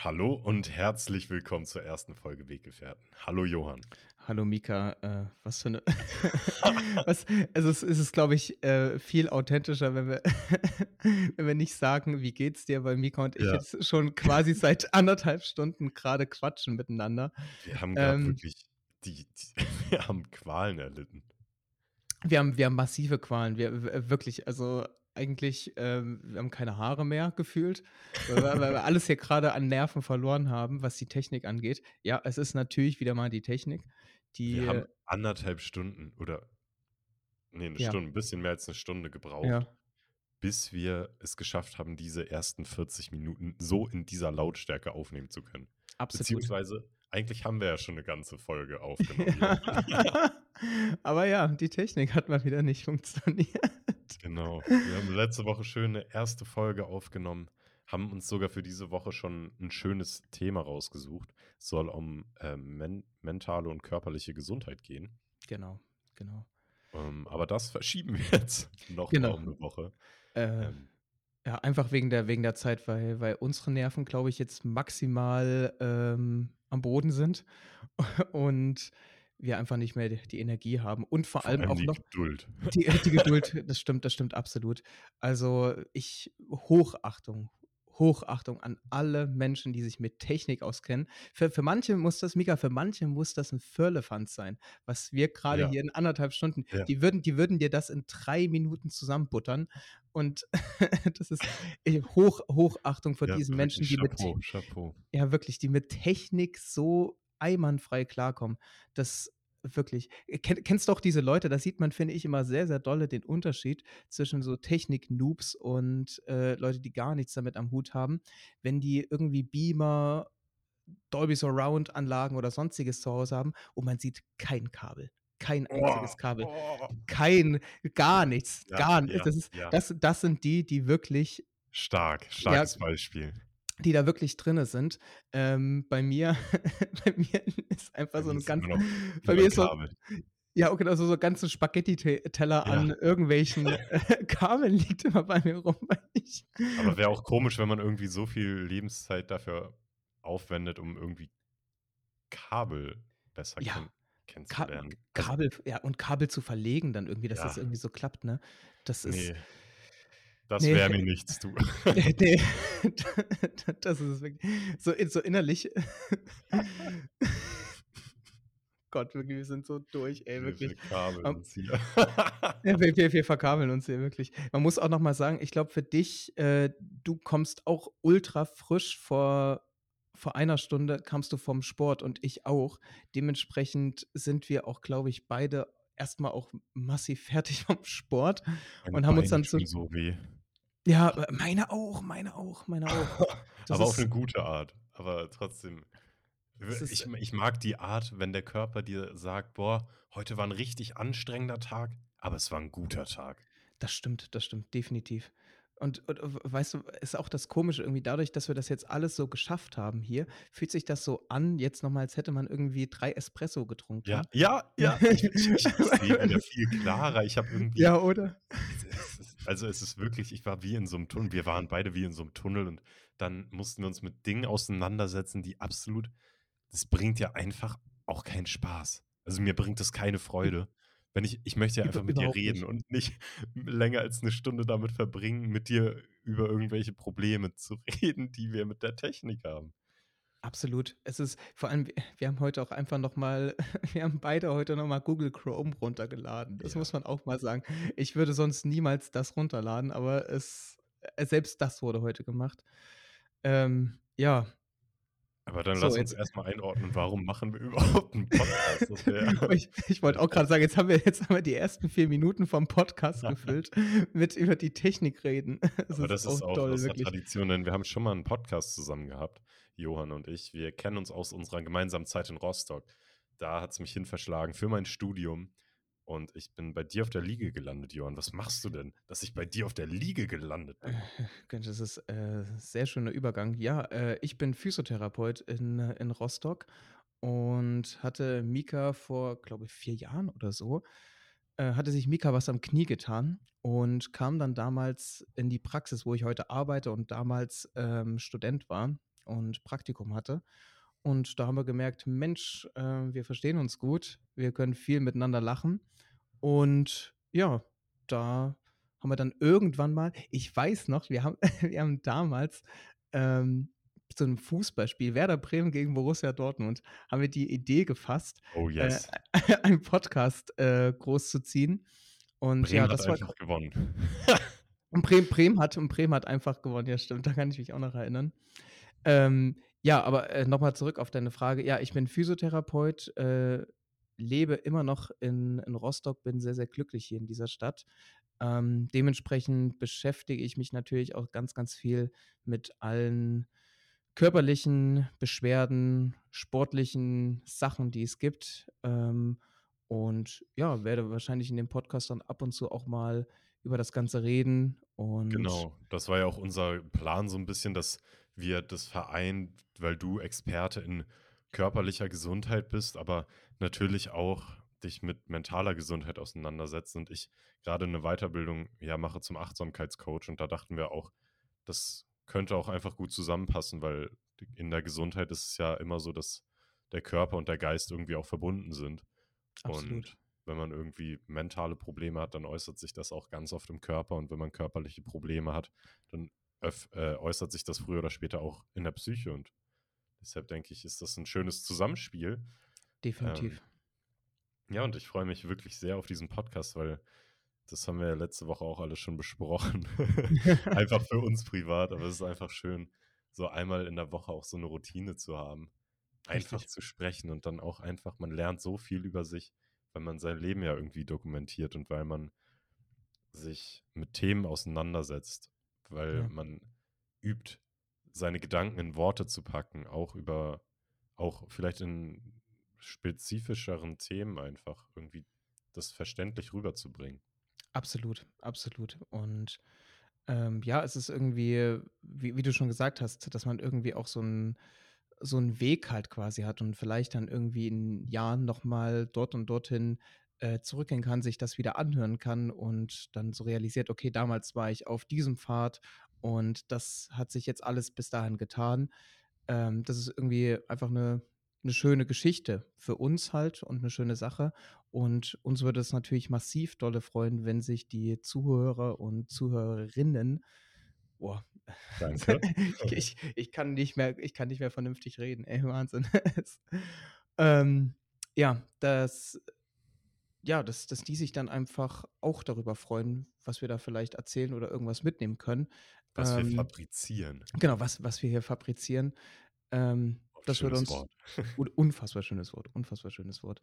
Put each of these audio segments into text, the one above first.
Hallo und herzlich willkommen zur ersten Folge Weggefährten. Hallo Johann. Hallo Mika, äh, was für eine. was, also es, es ist, glaube ich, äh, viel authentischer, wenn wir, wenn wir nicht sagen, wie geht's dir, weil Mika und ich Ja. jetzt schon quasi seit anderthalb Stunden gerade quatschen miteinander. Wir haben gerade Ähm, wirklich die, die wir haben Qualen erlitten. wir, haben, wir haben massive Qualen, wir wirklich, also eigentlich, ähm, wir haben keine Haare mehr gefühlt, weil wir, weil wir alles hier gerade an Nerven verloren haben, was die Technik angeht. Ja, es ist natürlich wieder mal die Technik, die, Wir haben anderthalb Stunden oder nee, eine ja, Stunde, ein bisschen mehr als eine Stunde gebraucht, ja, bis wir es geschafft haben, diese ersten 40 Minuten so in dieser Lautstärke aufnehmen zu können. absolut. Beziehungsweise, eigentlich haben wir ja schon eine ganze Folge aufgenommen. Aber ja, die Technik hat mal wieder nicht funktioniert. Genau. Wir haben letzte Woche schön eine erste Folge aufgenommen, haben uns sogar für diese Woche schon ein schönes Thema rausgesucht. Es soll um ähm, men mentale und körperliche Gesundheit gehen. Genau, genau. Ähm, aber das verschieben wir jetzt noch Genau. um eine Woche. Äh, Ähm, ja, einfach wegen der, wegen der Zeit, weil, weil unsere Nerven, glaube ich, jetzt maximal ähm, am Boden sind und wir einfach nicht mehr die, Energie haben und vor vor allem allem auch die noch Geduld. die, die Geduld, das stimmt, das stimmt absolut. Also ich, Hochachtung, Hochachtung an alle Menschen, die sich mit Technik auskennen. Für, für manche muss das, Mika, für manche muss das ein Firlefanz sein, was wir gerade Ja, hier in anderthalb Stunden, ja. die würden, die würden dir das in drei Minuten zusammenbuttern. Und das ist Hoch, Hochachtung vor Ja, diesen Menschen, die mit, Chapeau, Chapeau. ja wirklich, die mit Technik so einwandfrei klarkommen. Das wirklich. äh, Kenn, kennst doch diese Leute, da sieht man, finde ich, immer sehr, sehr dolle den Unterschied zwischen so Technik-Noobs und äh, Leute, die gar nichts damit am Hut haben. Wenn die irgendwie Beamer, Dolby Surround-Anlagen oder sonstiges zu Hause haben und man sieht kein Kabel. Kein einziges Kabel. Kein, gar nichts. Ja, Gar nichts. ja, Das, ist, ja. das, das sind die, die wirklich Stark, starkes Beispiel. Die da wirklich drinne sind. Ähm, bei mir, bei mir ist einfach Bei so ein ganz, bei mir ist so, ja, okay, also so ganze Spaghetti-Teller Ja, an irgendwelchen äh, Kabeln liegt immer bei mir rum, weil ich, aber wäre auch komisch, wenn man irgendwie so viel Lebenszeit dafür aufwendet, um irgendwie Kabel besser ja, kenn Ka kennenzulernen. Also, Kabel, ja, und Kabel zu verlegen dann irgendwie, dass das ja, irgendwie so klappt, ne? Das ist, nee, das nee, wäre mir nichts, du. nee, das ist wirklich, so, so innerlich, Gott, wirklich, wir sind so durch, ey, Wir, wirklich. wir kabeln Ähm, uns hier. Wir, wir, wir verkabeln uns hier wirklich. Man muss auch noch mal sagen, ich glaube für dich, äh, du kommst auch ultra frisch vor, vor einer Stunde kamst du vom Sport und ich auch. Dementsprechend sind wir auch, glaube ich, beide erstmal auch massiv fertig vom Sport Meine und haben uns Beine dann so, so weh. Ja, äh, meine auch, meine auch, meine auch. Das Aber auf eine ist, gute Art. Aber trotzdem, ist, ich, ich mag die Art, wenn der Körper dir sagt, boah, heute war ein richtig anstrengender Tag, aber es war ein guter Tag. Das stimmt, das stimmt, definitiv. Und, und weißt du, ist auch das Komische irgendwie dadurch, dass wir das jetzt alles so geschafft haben hier, fühlt sich das so an, jetzt nochmal, als hätte man irgendwie drei Espresso Ja, getrunken. ja, ja. Ich, ich, ich, ich sehe wieder viel klarer. Ich habe irgendwie, Ja, oder? es, es ist, also es ist wirklich, ich war wie in so einem Tunnel. Wir waren beide wie in so einem Tunnel und dann mussten wir uns mit Dingen auseinandersetzen, die absolut, das bringt ja einfach auch keinen Spaß. Also mir bringt das keine Freude. Wenn ich, ich möchte ja einfach mit dir reden nicht. und nicht länger als eine Stunde damit verbringen, mit dir über irgendwelche Probleme zu reden, die wir mit der Technik haben. Absolut. Es ist vor allem, wir haben heute auch einfach nochmal, wir haben beide heute nochmal Google Chrome runtergeladen. Das Ja. muss man auch mal sagen. Ich würde sonst niemals das runterladen, aber es, äh, selbst das wurde heute gemacht. Ähm, ja, Aber dann so, lass uns erstmal einordnen, warum machen wir überhaupt einen Podcast? Wäre. ich ich wollte auch gerade sagen, jetzt haben wir jetzt haben wir die ersten vier Minuten vom Podcast gefüllt mit über die Technik reden. Das Aber ist das ist auch toll, aus der. Tradition, denn wir haben schon mal einen Podcast zusammen gehabt, Johann und ich. Wir kennen uns aus unserer gemeinsamen Zeit in Rostock. Da hat es mich hin verschlagen für mein Studium. Und ich bin bei dir auf der Liege gelandet, Johann. Was machst du denn, dass ich bei dir auf der Liege gelandet bin? Das ist äh, sehr schöner Übergang. Ja, äh, ich bin Physiotherapeut in, in Rostock und hatte Mika vor, glaube ich, vier Jahren oder so, äh, hatte sich Mika was am Knie getan und kam dann damals in die Praxis, wo ich heute arbeite und damals ähm, Student war. Und Praktikum hatte. Und da haben wir gemerkt, Mensch, äh, wir verstehen uns gut, wir können viel miteinander lachen. Und ja, da haben wir dann irgendwann mal, ich weiß noch, wir haben, wir haben damals ähm, zu einem Fußballspiel, Werder Bremen gegen Borussia Dortmund, haben wir die Idee gefasst, Oh äh, yes. einen Podcast äh, großzuziehen. Und Bremen ja, hat das war einfach gewonnen. und Bremen, Bremen, hat, und Bremen hat einfach gewonnen, ja stimmt, da kann ich mich auch noch erinnern. Ähm, ja, aber äh, nochmal zurück auf deine Frage. Ja, ich bin Physiotherapeut, äh, lebe immer noch in, in Rostock, bin sehr, sehr glücklich hier in dieser Stadt. Ähm, dementsprechend beschäftige ich mich natürlich auch ganz, ganz viel mit allen körperlichen Beschwerden, sportlichen Sachen, die es gibt. Ähm, und ja, werde wahrscheinlich in dem Podcast dann ab und zu auch mal über das Ganze reden. Und Genau, das war ja auch unser Plan so ein bisschen, dass wir das vereint, weil du Experte in körperlicher Gesundheit bist, aber natürlich auch dich mit mentaler Gesundheit auseinandersetzt und ich gerade eine Weiterbildung ja mache zum Achtsamkeitscoach und da dachten wir auch, das könnte auch einfach gut zusammenpassen, weil in der Gesundheit ist es ja immer so, dass der Körper und der Geist irgendwie auch verbunden sind. absolut. Und wenn man irgendwie mentale Probleme hat, dann äußert sich das auch ganz oft im Körper. Und wenn man körperliche Probleme hat, dann äh, äußert sich das früher oder später auch in der Psyche. Und deshalb denke ich, ist das ein schönes Zusammenspiel. Definitiv. Ähm, ja, und ich freue mich wirklich sehr auf diesen Podcast, weil das haben wir ja letzte Woche auch alles schon besprochen. einfach für uns privat, aber es ist einfach schön, so einmal in der Woche auch so eine Routine zu haben. Einfach Richtig. zu sprechen und dann auch einfach, man lernt so viel über sich, weil man sein Leben ja irgendwie dokumentiert und weil man sich mit Themen auseinandersetzt, weil Ja. man übt, seine Gedanken in Worte zu packen, auch über, auch vielleicht in spezifischeren Themen einfach irgendwie das verständlich rüberzubringen. Absolut, absolut. Und ähm, ja, es ist irgendwie, wie, wie du schon gesagt hast, dass man irgendwie auch so einen so einen Weg halt quasi hat und vielleicht dann irgendwie in Jahren nochmal dort und dorthin äh, zurückgehen kann, sich das wieder anhören kann und dann so realisiert, okay, damals war ich auf diesem Pfad und das hat sich jetzt alles bis dahin getan. Ähm, das ist irgendwie einfach eine, eine schöne Geschichte für uns halt und eine schöne Sache. Und uns würde es natürlich massiv dolle freuen, wenn sich die Zuhörer und Zuhörerinnen, boah, Danke. ich, ich, kann nicht mehr, ich kann nicht mehr vernünftig reden, ey, Wahnsinn. Ähm, ja, dass, ja, dass, dass die sich dann einfach auch darüber freuen, was wir da vielleicht erzählen oder irgendwas mitnehmen können. Was wir Ähm, fabrizieren. Genau, was, was wir hier fabrizieren. Ähm, das würde uns. Wort. Un- Unfassbar schönes Wort, unfassbar schönes Wort.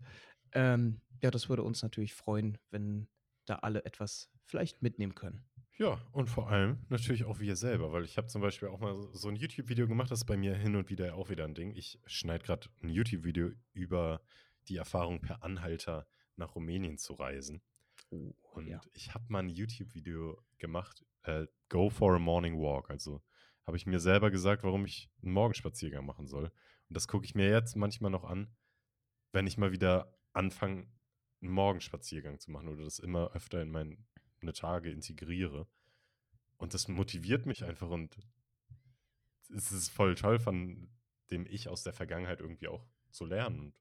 Ähm, ja, das würde uns natürlich freuen, wenn da alle etwas vielleicht mitnehmen können. Ja, und vor allem natürlich auch wir selber, weil ich habe zum Beispiel auch mal so- so ein YouTube-Video gemacht, das ist bei mir hin und wieder auch wieder ein Ding. Ich schneide gerade ein YouTube-Video über die Erfahrung per Anhalter nach Rumänien zu reisen. Oh, Und ja. ich habe mal ein YouTube-Video gemacht, äh, Go for a Morning Walk. Also habe ich mir selber gesagt, warum ich einen Morgenspaziergang machen soll. Und das gucke ich mir jetzt manchmal noch an, wenn ich mal wieder anfange, einen Morgenspaziergang zu machen oder das immer öfter in meine Tage integriere. Und das motiviert mich einfach und es ist voll toll, von dem ich aus der Vergangenheit irgendwie auch zu lernen und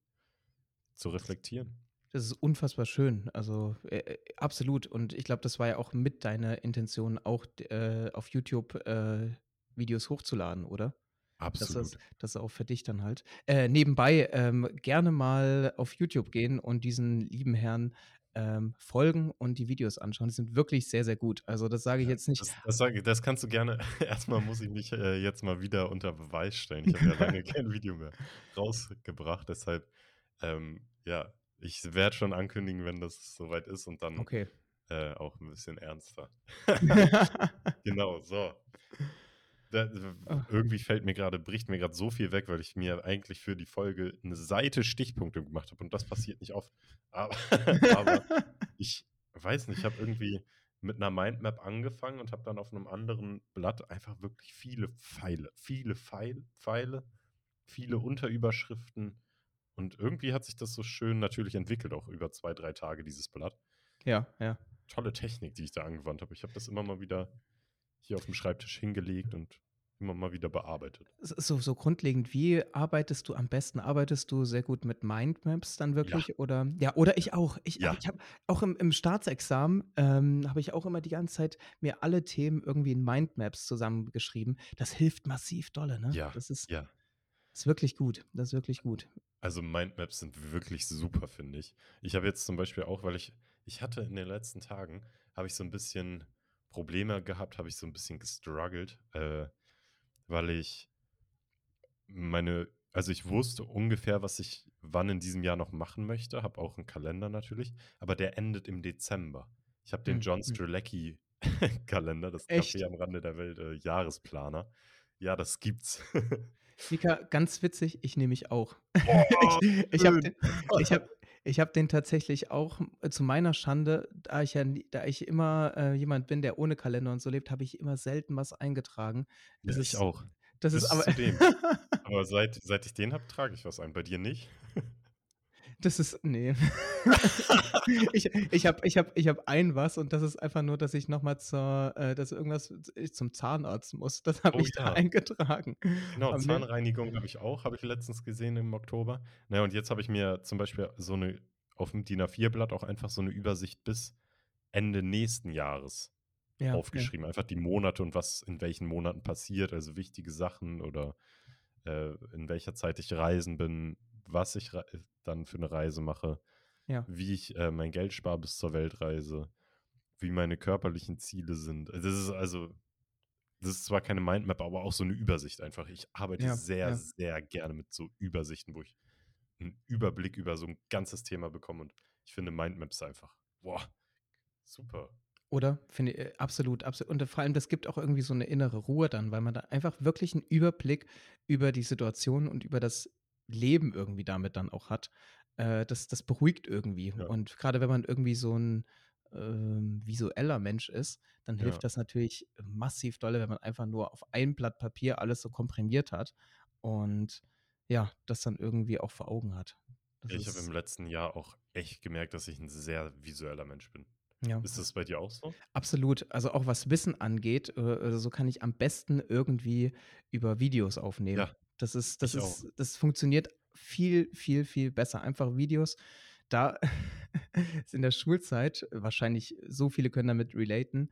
zu reflektieren. Das ist unfassbar schön. Also äh, äh, absolut. Und ich glaube, das war ja auch mit deiner Intention, auch äh, auf YouTube äh, Videos hochzuladen, oder? Das ist, Absolut. das ist auch für dich dann halt. Äh, nebenbei ähm, gerne mal auf YouTube gehen und diesen lieben Herrn ähm, folgen und die Videos anschauen. Die sind wirklich sehr, sehr gut. Also das sage ich jetzt nicht. das, das, sag, ich- das kannst du gerne. Erstmal muss ich mich äh, jetzt mal wieder unter Beweis stellen. Ich habe ja lange kein Video mehr rausgebracht. Deshalb, ähm, ja, ich werde schon ankündigen, wenn das soweit ist und dann Okay. äh, auch ein bisschen ernster. genau, so. Da, Ah. irgendwie fällt mir gerade, bricht mir gerade so viel weg, weil ich mir eigentlich für die Folge eine Seite Stichpunkte gemacht habe und das passiert nicht oft. Aber, aber ich weiß nicht, ich habe irgendwie mit einer Mindmap angefangen und habe dann auf einem anderen Blatt einfach wirklich viele Pfeile, viele Pfeil, Pfeile, viele Unterüberschriften und irgendwie hat sich das so schön natürlich entwickelt, auch über zwei, drei Tage dieses Blatt. ja, ja. Tolle Technik, die ich da angewandt habe. Ich habe das immer mal wieder hier auf dem Schreibtisch hingelegt und immer mal wieder bearbeitet. so so grundlegend, wie arbeitest du am besten? Arbeitest du sehr gut mit Mindmaps dann Ja, wirklich oder ja, oder ich auch. Ich ja, ich habe auch im im Staatsexamen, ähm, habe ich auch immer die ganze Zeit mir alle Themen irgendwie in Mindmaps zusammengeschrieben. Das hilft massiv dolle, ne? ja, Das ist ja. ist wirklich gut. Das ist wirklich gut. Also Mindmaps sind wirklich super, finde ich. Ich habe jetzt zum Beispiel auch, weil ich, ich hatte in den letzten Tagen, habe ich so ein bisschen Probleme gehabt, habe ich so ein bisschen gestruggelt, äh, weil ich meine, also ich wusste ungefähr, was ich wann in diesem Jahr noch machen möchte, habe auch einen Kalender natürlich, aber der endet im Dezember. Ich habe den Mhm, John mhm. Strzelecki Kalender, das Café Echt? am Rande der Welt, äh, Jahresplaner. Ja, das gibt's. Mika, ganz witzig, ich nehme mich auch. Ich Oh, ich habe schön. den ich habe ich habe den tatsächlich auch, äh, zu meiner Schande, da ich ja nie da ich immer, äh, jemand bin, der ohne Kalender und so lebt, habe ich immer selten was eingetragen. Ja, Das ich ist auch. das ist Bis aber. Aber seit seit ich den habe, trage ich was ein. Bei dir nicht? das ist ne. Ich ich habe ich habe ich habe ein was und das ist einfach nur, dass ich noch mal zur äh, dass irgendwas ich zum Zahnarzt muss. Das habe Oh ich da ja. eingetragen. Genau, Aber Zahnreinigung habe ich auch, habe ich letztens gesehen im Oktober. Na ja, und jetzt habe ich mir zum Beispiel so eine auf dem DIN A4-Blatt auch einfach so eine Übersicht bis Ende nächsten Jahres ja, aufgeschrieben. Einfach die Monate und was in welchen Monaten passiert, also wichtige Sachen oder äh, in welcher Zeit ich reisen bin, was ich rei- dann für eine Reise mache, ja, wie ich äh, mein Geld spare bis zur Weltreise, wie meine körperlichen Ziele sind. Das ist also das ist zwar keine Mindmap, aber auch so eine Übersicht einfach. Ich arbeite ja, sehr, ja. sehr gerne mit so Übersichten, wo ich einen Überblick über so ein ganzes Thema bekomme und ich finde Mindmaps einfach, boah, super. Oder? Finde i äh, absolut, absolut. Und vor allem, das gibt auch irgendwie so 'ne innere Ruhe dann, weil man da einfach wirklich 'n Überblick über die Situation und über das Leben irgendwie damit dann auch hat. Äh, das das beruhigt irgendwie. Ja, Und grade wenn man irgendwie so 'n, ähm, visueller Mensch ist, dann ja. hilft das natürlich massiv dolle, wenn man einfach nur auf ein Blatt Papier alles so komprimiert hat und ja, das dann irgendwie auch vor Augen hat. Das Ich habe im letzten Jahr auch echt gemerkt, dass ich ein sehr visueller Mensch bin. ja. Ist das bei dir auch so? Absolut. Also auch was Wissen angeht, äh, äh, so kann ich am besten irgendwie über Videos aufnehmen. Ja, Das ist das ich auch. ist das funktioniert viel, viel, viel besser. Einfach Videos. Da ist in der Schulzeit wahrscheinlich so viele können damit relaten,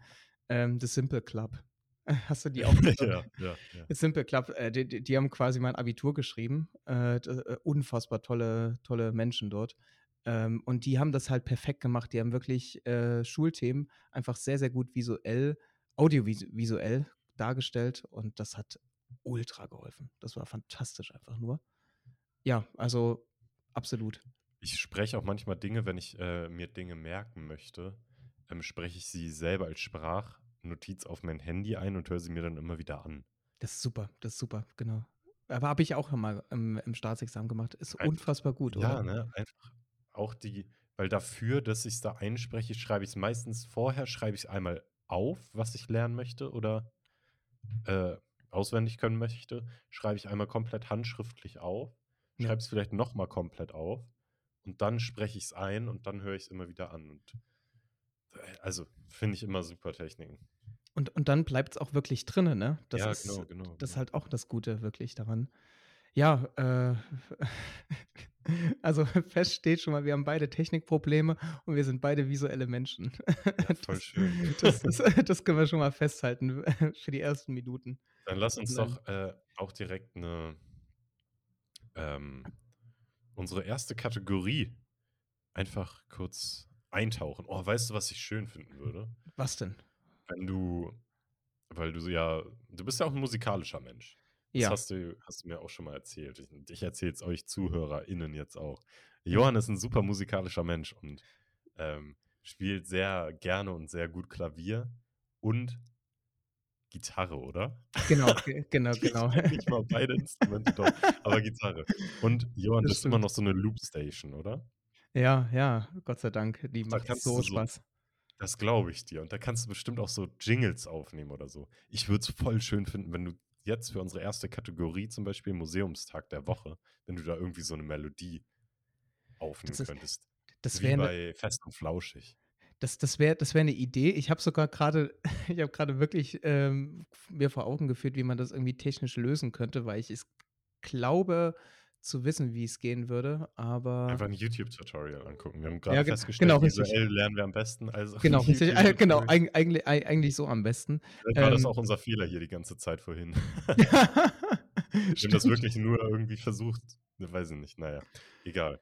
ähm, The Simple Club. Hast du die auch? Ja, ja, ja. The Simple Club, äh, die die haben quasi mein Abitur geschrieben. Äh, äh, unfassbar tolle tolle Menschen dort. Ähm, und die haben das halt perfekt gemacht. Die haben wirklich, äh, Schulthemen einfach sehr, sehr gut visuell audiovisuell dargestellt und das hat ultra geholfen. Das war fantastisch einfach nur. Ja, also absolut. Ich spreche auch manchmal Dinge, wenn ich äh, mir Dinge merken möchte, ähm, spreche ich sie selber als Sprachnotiz auf mein Handy ein und höre sie mir dann immer wieder an. Das ist super, das ist super, genau. Aber habe ich auch mal im im Staatsexamen gemacht. Ist Ein unfassbar gut, oder? ja, ne, einfach auch die weil dafür, dass ich's da einspreche, schreibe ich's meistens vorher schreibe ich's einmal auf, was ich lernen möchte oder, äh, auswendig können möchte, schreibe ich einmal komplett handschriftlich auf, Ja. schreibe es vielleicht noch mal komplett auf und dann spreche ich's ein und dann höre ich's immer wieder an und, äh, also, finde ich immer super Techniken. Und und dann bleibt's auch wirklich drinnen, ne? Das Ja, ist genau, genau, das ist genau. halt auch das Gute wirklich daran. Ja, äh, also fest steht schon mal, wir haben beide Technikprobleme und wir sind beide visuelle Menschen. Ja, voll Das schön. das das das können wir schon mal festhalten für die ersten Minuten. Dann lass uns Nein. doch, äh, auch direkt 'ne ähm, unsere erste Kategorie einfach kurz eintauchen. Oh, weißt du, was ich schön finden würde? Was denn? Wenn du weil du ja du bist ja auch 'n musikalischer Mensch. Das Ja. hast du hast du mir auch schon mal erzählt. Ich ich erzähle es euch ZuhörerInnen jetzt auch. Johann ist 'n super musikalischer Mensch und, ähm, spielt sehr gerne und sehr gut Klavier und Gitarre, oder? Genau, ge genau, Ich genau. nicht mal beide Instrumente, doch, aber Gitarre. Und Johann, Das das ist immer noch so 'ne Loopstation, oder? Ja, ja, Gott sei Dank. Die Da macht so du so Spaß. das glaube ich dir. Und da kannst du bestimmt auch so Jingles aufnehmen oder so. Ich würde es voll schön finden, wenn du jetzt für unsere erste Kategorie, zum Beispiel Museumstag der Woche, wenn du da irgendwie so 'ne Melodie aufnehmen Das ist könntest. das Wie wäre 'ne bei Fest und Flauschig. Das das wäre das wäre 'ne Idee. Ich habe sogar grade ich habe grade wirklich, ähm, mir vor Augen geführt, wie man das irgendwie technisch lösen könnte, weil ich es glaube zu wissen, wie's gehen würde, aber Einfach 'n YouTube-Tutorial angucken. Wir haben Ja, grade ge festgestellt, genau, visuell lernen wir am besten, also Genau, richtig. Genau, YouTube-Tutorial. eigen eigle ei eigentlich so am besten. Vielleicht war das Ähm auch unser Fehler hier die ganze Zeit vorhin. Wir haben das wirklich nur irgendwie versucht ne, weiß ich nicht, na ja, egal.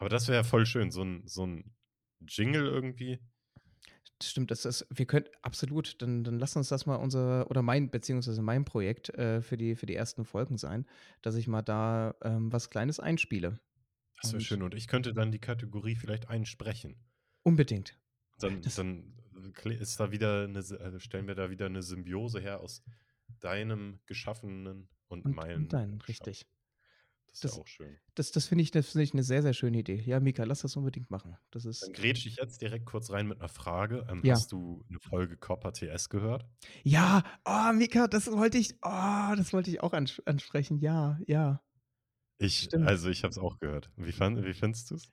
Aber das wäre ja voll schön, so 'n so 'n Jingle irgendwie. Stimmt, das ist wir könnten absolut, dann dann lass uns das mal unser oder mein beziehungsweise mein Projekt, äh, für die für die ersten Folgen sein, dass ich mal da, ähm, was Kleines einspiele. Das wäre schön und ich könnte dann die Kategorie vielleicht einsprechen. Unbedingt. Dann dann ist da wieder 'ne S äh, stellen wir da wieder 'ne Symbiose her aus deinem Geschaffenen und Und und meinem deinen, Richtig. Das Das auch schön. das das finde ich das finde ich 'ne sehr, sehr schöne Idee. Ja, Mika, lass das unbedingt machen. Das ist Dann grätsche ich jetzt direkt kurz rein mit 'ner Frage. Ähm, Ja. hast du 'ne Folge Copper TS gehört? Ja, oh, Mika, das wollte ich oh, das wollte ich auch ansprechen. Ja, ja. Ich Stimmt. also, ich habe es auch gehört. Wie fand wie findest du's?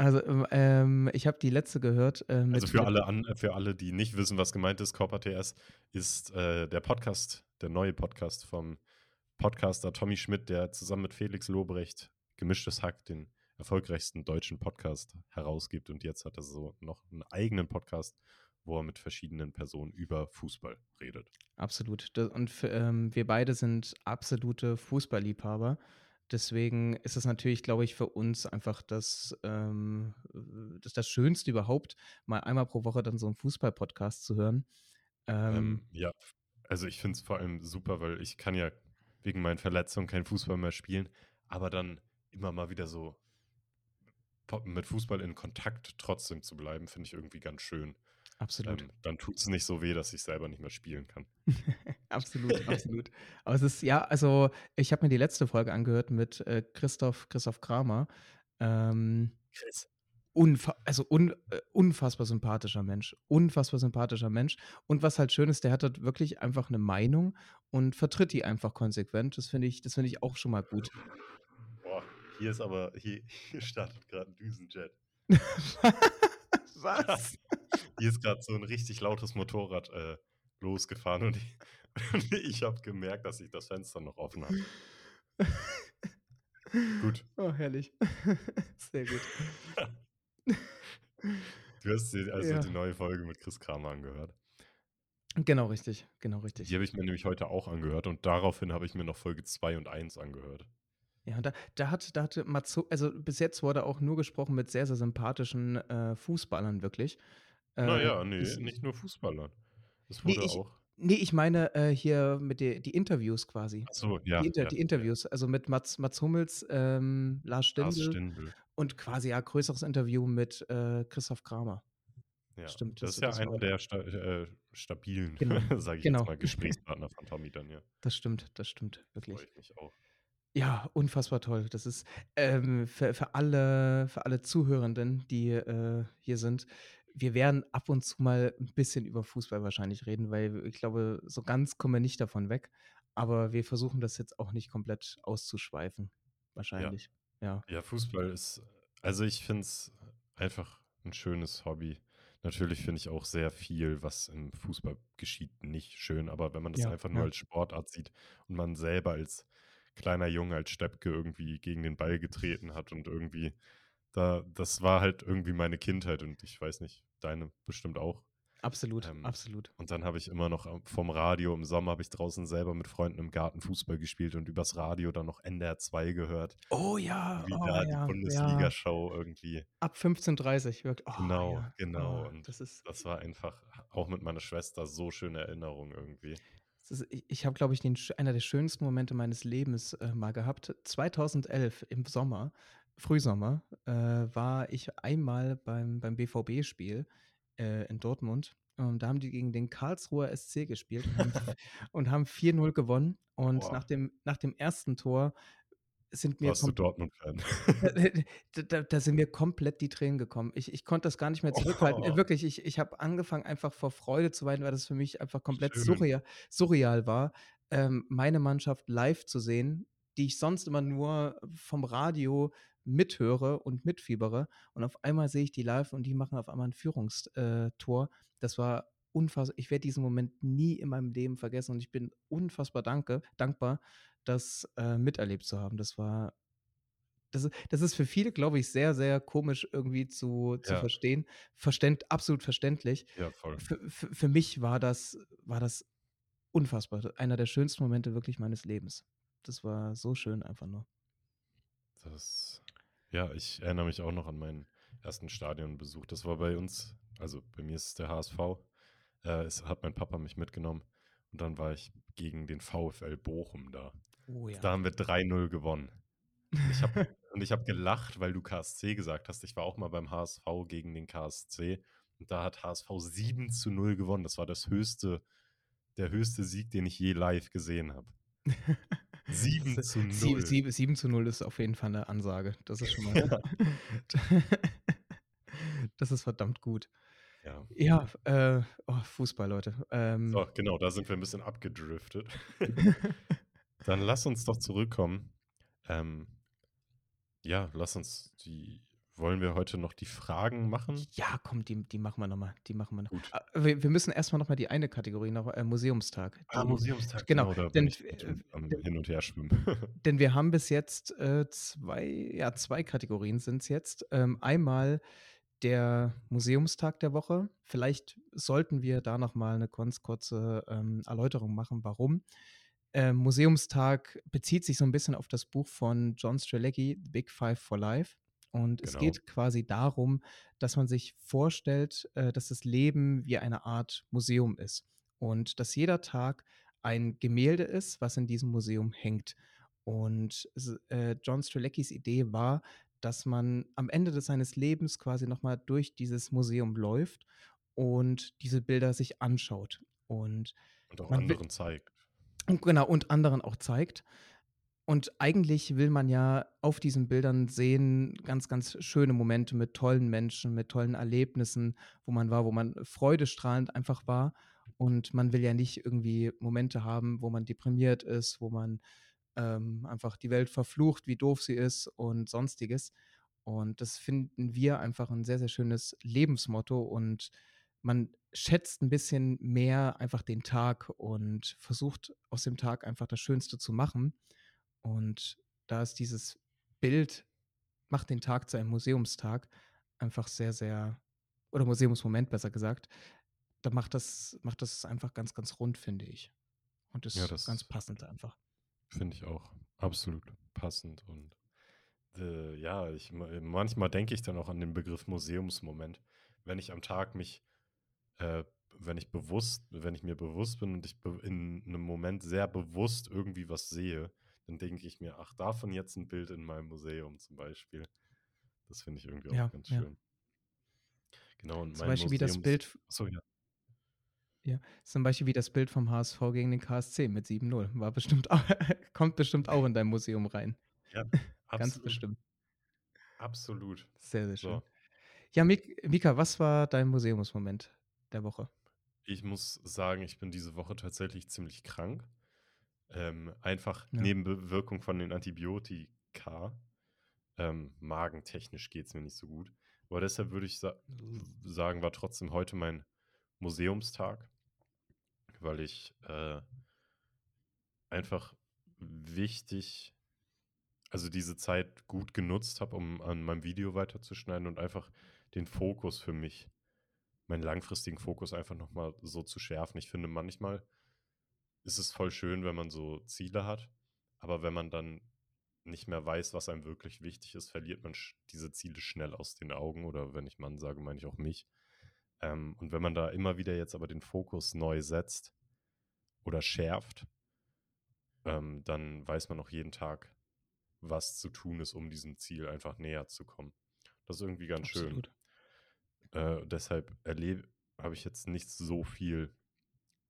Also, ähm, ähm, ich habe die letzte gehört, äh, Also, für alle an für alle, die nicht wissen, was gemeint ist, Copper TS ist, äh, der Podcast der neue Podcast vom Podcaster Tommy Schmidt, der zusammen mit Felix Lobrecht Gemischtes Hack, den erfolgreichsten deutschen Podcast herausgibt und jetzt hat er so noch 'n eigenen Podcast, wo er mit verschiedenen Personen über Fußball redet. Absolut. Und ähm, wir beide sind absolute Fußballliebhaber. Deswegen ist es natürlich, glaube ich, für uns einfach das, ähm, äh das das Schönste überhaupt, mal einmal pro Woche dann so 'n Fußball-Podcast zu hören. Ähm, Ähm ja, also, ich finde es vor allem super, weil ich kann ja wegen meinen Verletzungen kein Fußball mehr spielen, aber dann immer mal wieder so mit Fußball in Kontakt trotzdem zu bleiben, finde ich irgendwie ganz schön. Absolut. Ähm, dann tut's nicht so weh, dass ich selber nicht mehr spielen kann. Absolut, absolut. Aber es ist ja, also, ich habe mir die letzte Folge angehört mit, äh, Christoph Christoph Kramer. Ähm, Chris. Unfa also, un äh, unfassbar sympathischer Mensch unfassbar sympathischer Mensch. Und was halt schön ist, der hat halt wirklich einfach 'ne Meinung und vertritt die einfach konsequent. Das finde ich das finde ich auch schon mal gut. Boah, hier ist aber hier hier startet grad 'n Düsenjet. Was? Hier ist grad so 'n richtig lautes Motorrad, äh, losgefahren und ich und ich habe gemerkt, dass ich das Fenster noch offen habe. Gut. Oh, herrlich. Sehr gut. Du hast dir also Ja. die neue Folge mit Chris Kramer angehört? Genau richtig, genau richtig. Die habe ich mir nämlich heute auch angehört und daraufhin habe ich mir noch Folge 2 und 1 angehört. Ja, da da hat da hatte Matzo also, bis jetzt wurde auch nur gesprochen mit sehr, sehr sympathischen, äh, Fußballern wirklich. Äh, ja, ne, das nicht nur Fußballern. Es wurde ich auch ne, ich meine, äh, hier mit de die Interviews quasi. Ach so, ja, Die Inter ja, die ja. Interviews, also, mit Mats Mats Hummels, ähm, Lars Lars Stindl Stindl. und quasi, ja, größeres Interview mit, äh, Christoph Kramer. Ja, Stimmt, das das ist ja das einer der sta äh, stabilen, Genau, sage ich genau. jetzt mal, Gesprächspartner von Tommy dann, ja. Das stimmt, das stimmt, Da freue wirklich. ich mich auch. Ja, unfassbar toll. Das ist, ähm, für für alle für alle Zuhörenden, die, äh, hier sind wir werden ab und zu mal 'n bisschen über Fußball wahrscheinlich reden, weil ich glaube, so ganz kommen wir nicht davon weg. Aber wir versuchen das jetzt auch nicht komplett auszuschweifen, Ja. wahrscheinlich. Ja. Ja, Fußball ist also, ich finde es einfach 'n schönes Hobby. Natürlich finde ich auch sehr viel, was im Fußball geschieht, nicht schön, aber wenn man das Ja, einfach nur ja. als Sportart sieht und man selber als kleiner Junge, als Steppke irgendwie gegen den Ball getreten hat und irgendwie da das war halt irgendwie meine Kindheit und ich weiß nicht, deine bestimmt auch. Absolut, Ähm, absolut. und dann habe ich immer noch am vom Radio im Sommer habe ich draußen selber mit Freunden im Garten Fußball gespielt und übers Radio dann noch NDR 2 gehört. Oh ja, Wie oh da die ja, ja. Bundesliga-Show irgendwie Ab 15:30, wirk oh Genau, ja, genau. oh, Und das ist das war einfach auch mit meiner Schwester so schöne Erinnerungen irgendwie. Ist i ich habe, glaube ich, den einer der schönsten Momente meines Lebens, äh, mal gehabt. 2011 im Sommer Frühsommer, äh, war ich einmal beim beim BVB-Spiel, äh, in Dortmund. Und da haben die gegen den Karlsruher SC gespielt und haben v und haben 4:0 gewonnen. Und nach dem nach dem 1. Tor sind mir Warst du Dortmund-Fan? da da da sind mir komplett die Tränen gekommen. Ich ich konnte das gar nicht mehr zurückhalten. Äh, Oh. wirklich, ich ich habe angefangen, einfach vor Freude zu weinen, weil das für mich einfach komplett Schön. surrea surreal war, ähm, meine Mannschaft live zu sehen, die ich sonst immer nur vom Radio mithöre und mitfiebere und auf einmal sehe ich die live und die machen auf einmal ein Führungstor. Das war unfassbar. Ich werde diesen Moment nie in meinem Leben vergessen und ich bin unfassbar danke, dankbar, das äh, miterlebt zu haben. Das war das ist, das ist für viele, glaube ich, sehr, sehr komisch irgendwie zu, zu Ja, verstehen. Verständ, absolut verständlich. ja, voll. Für, für, für mich war das, war das unfassbar. Einer der schönsten Momente wirklich meines Lebens. Das war so schön einfach nur. Das, ja, ich erinnere mich auch noch an meinen ersten Stadionbesuch. Das war bei uns, also bei mir ist es der HSV. Äh, es hat mein Papa mich mitgenommen und dann war ich gegen den VfL Bochum da. Oh ja. Da haben wir 3-0 gewonnen. Und ich habe und ich habe gelacht, weil du KSC gesagt hast. Ich war auch mal beim HSV gegen den KSC und da hat HSV 7 zu 0 gewonnen. Das war das höchste, der höchste Sieg, den ich je live gesehen habe. 7 zu 0. 7, 7, 7 zu 0 ist auf jeden Fall eine Ansage. Das ist schon mal. Ja. das ist verdammt gut. Ja. Ja, äh, oh, Fußball, Leute. Ähm, So, genau, da sind wir ein bisschen abgedriftet. Dann lass uns doch zurückkommen. Ähm, ja, lass uns die. Wollen wir heute noch die Fragen machen? Ja, komm, die, die machen wir nochmal. Die machen wir noch. Gut. Ah, Wir, wir müssen erstmal nochmal die eine Kategorie noch, äh, Museumstag. Ah, Die- Museumstag, genau, bin denn- äh, am denn- Hin und Her schwimmen. Denn wir haben bis jetzt äh, zwei, ja, zwei Kategorien sind es jetzt. Ähm, einmal der Museumstag der Woche. Vielleicht sollten wir da nochmal eine ganz kurze ähm, Erläuterung machen, warum. Ähm, Museumstag bezieht sich so ein bisschen auf das Buch von John Strelecki, The Big Five for Life. Und es Genau. geht quasi darum, dass man sich vorstellt, äh, dass das Leben wie eine Art Museum ist. Und dass jeder Tag ein Gemälde ist, was in diesem Museum hängt. Und es- äh, John Streleckis Idee war, dass man am Ende des seines Lebens quasi nochmal durch dieses Museum läuft und diese Bilder sich anschaut. Und, und auch anderen zeigt. und genau, und anderen auch zeigt. Und eigentlich will man ja auf diesen Bildern sehen, ganz, ganz schöne Momente mit tollen Menschen, mit tollen Erlebnissen, wo man war, wo man freudestrahlend einfach war. Und man will ja nicht irgendwie Momente haben, wo man deprimiert ist, wo man ähm, einfach die Welt verflucht, wie doof sie ist und sonstiges. Und das finden wir einfach ein sehr, sehr schönes Lebensmotto und man schätzt ein bisschen mehr einfach den Tag und versucht aus dem Tag einfach das Schönste zu machen. Und da ist dieses Bild, macht den Tag zu einem Museumstag, einfach sehr, sehr, oder Museumsmoment besser gesagt, da macht das, macht das einfach ganz, ganz rund, finde ich. Und ist Ja, ganz passend einfach. Finde ich auch absolut passend. Und äh, ja, ich, manchmal denke ich dann auch an den Begriff Museumsmoment. Wenn ich am Tag mich, äh, wenn ich bewusst, wenn ich mir bewusst bin und ich in einem Moment sehr bewusst irgendwie was sehe, dann denke ich mir, ach, davon jetzt ein Bild in meinem Museum zum Beispiel. Das finde ich irgendwie auch Ja, ganz ja. schön. Genau, und Zum mein Beispiel wie das Museums- Bild, Achso, ja. zum Beispiel wie das Bild vom HSV gegen den KSC mit 7-0. War bestimmt auch, kommt bestimmt auch in dein Museum rein. ja Ganz absolut, bestimmt. absolut. Sehr, sehr schön. So. Ja, Mik Mika, was war dein Museumsmoment der Woche? Ich muss sagen, ich bin diese Woche tatsächlich ziemlich krank. Ähm, einfach Ja. Nebenwirkung von den Antibiotika. Ähm, magentechnisch geht es mir nicht so gut. Aber deshalb würde ich sa sagen, war trotzdem heute mein Museumstag, weil ich äh, einfach wichtig, also diese Zeit gut genutzt habe, um an meinem Video weiterzuschneiden und einfach den Fokus für mich, meinen langfristigen Fokus einfach nochmal so zu schärfen. Ich finde, manchmal ist es voll schön, wenn man so Ziele hat, aber wenn man dann nicht mehr weiß, was einem wirklich wichtig ist, verliert man diese Ziele schnell aus den Augen. Oder wenn ich Mann sage, meine ich auch mich. Ähm, und wenn man da immer wieder jetzt aber den Fokus neu setzt oder schärft, ähm, dann weiß man auch jeden Tag, was zu tun ist, um diesem Ziel einfach näher zu kommen. Das ist irgendwie ganz Absolut. schön. Äh, deshalb habe ich jetzt nicht so viel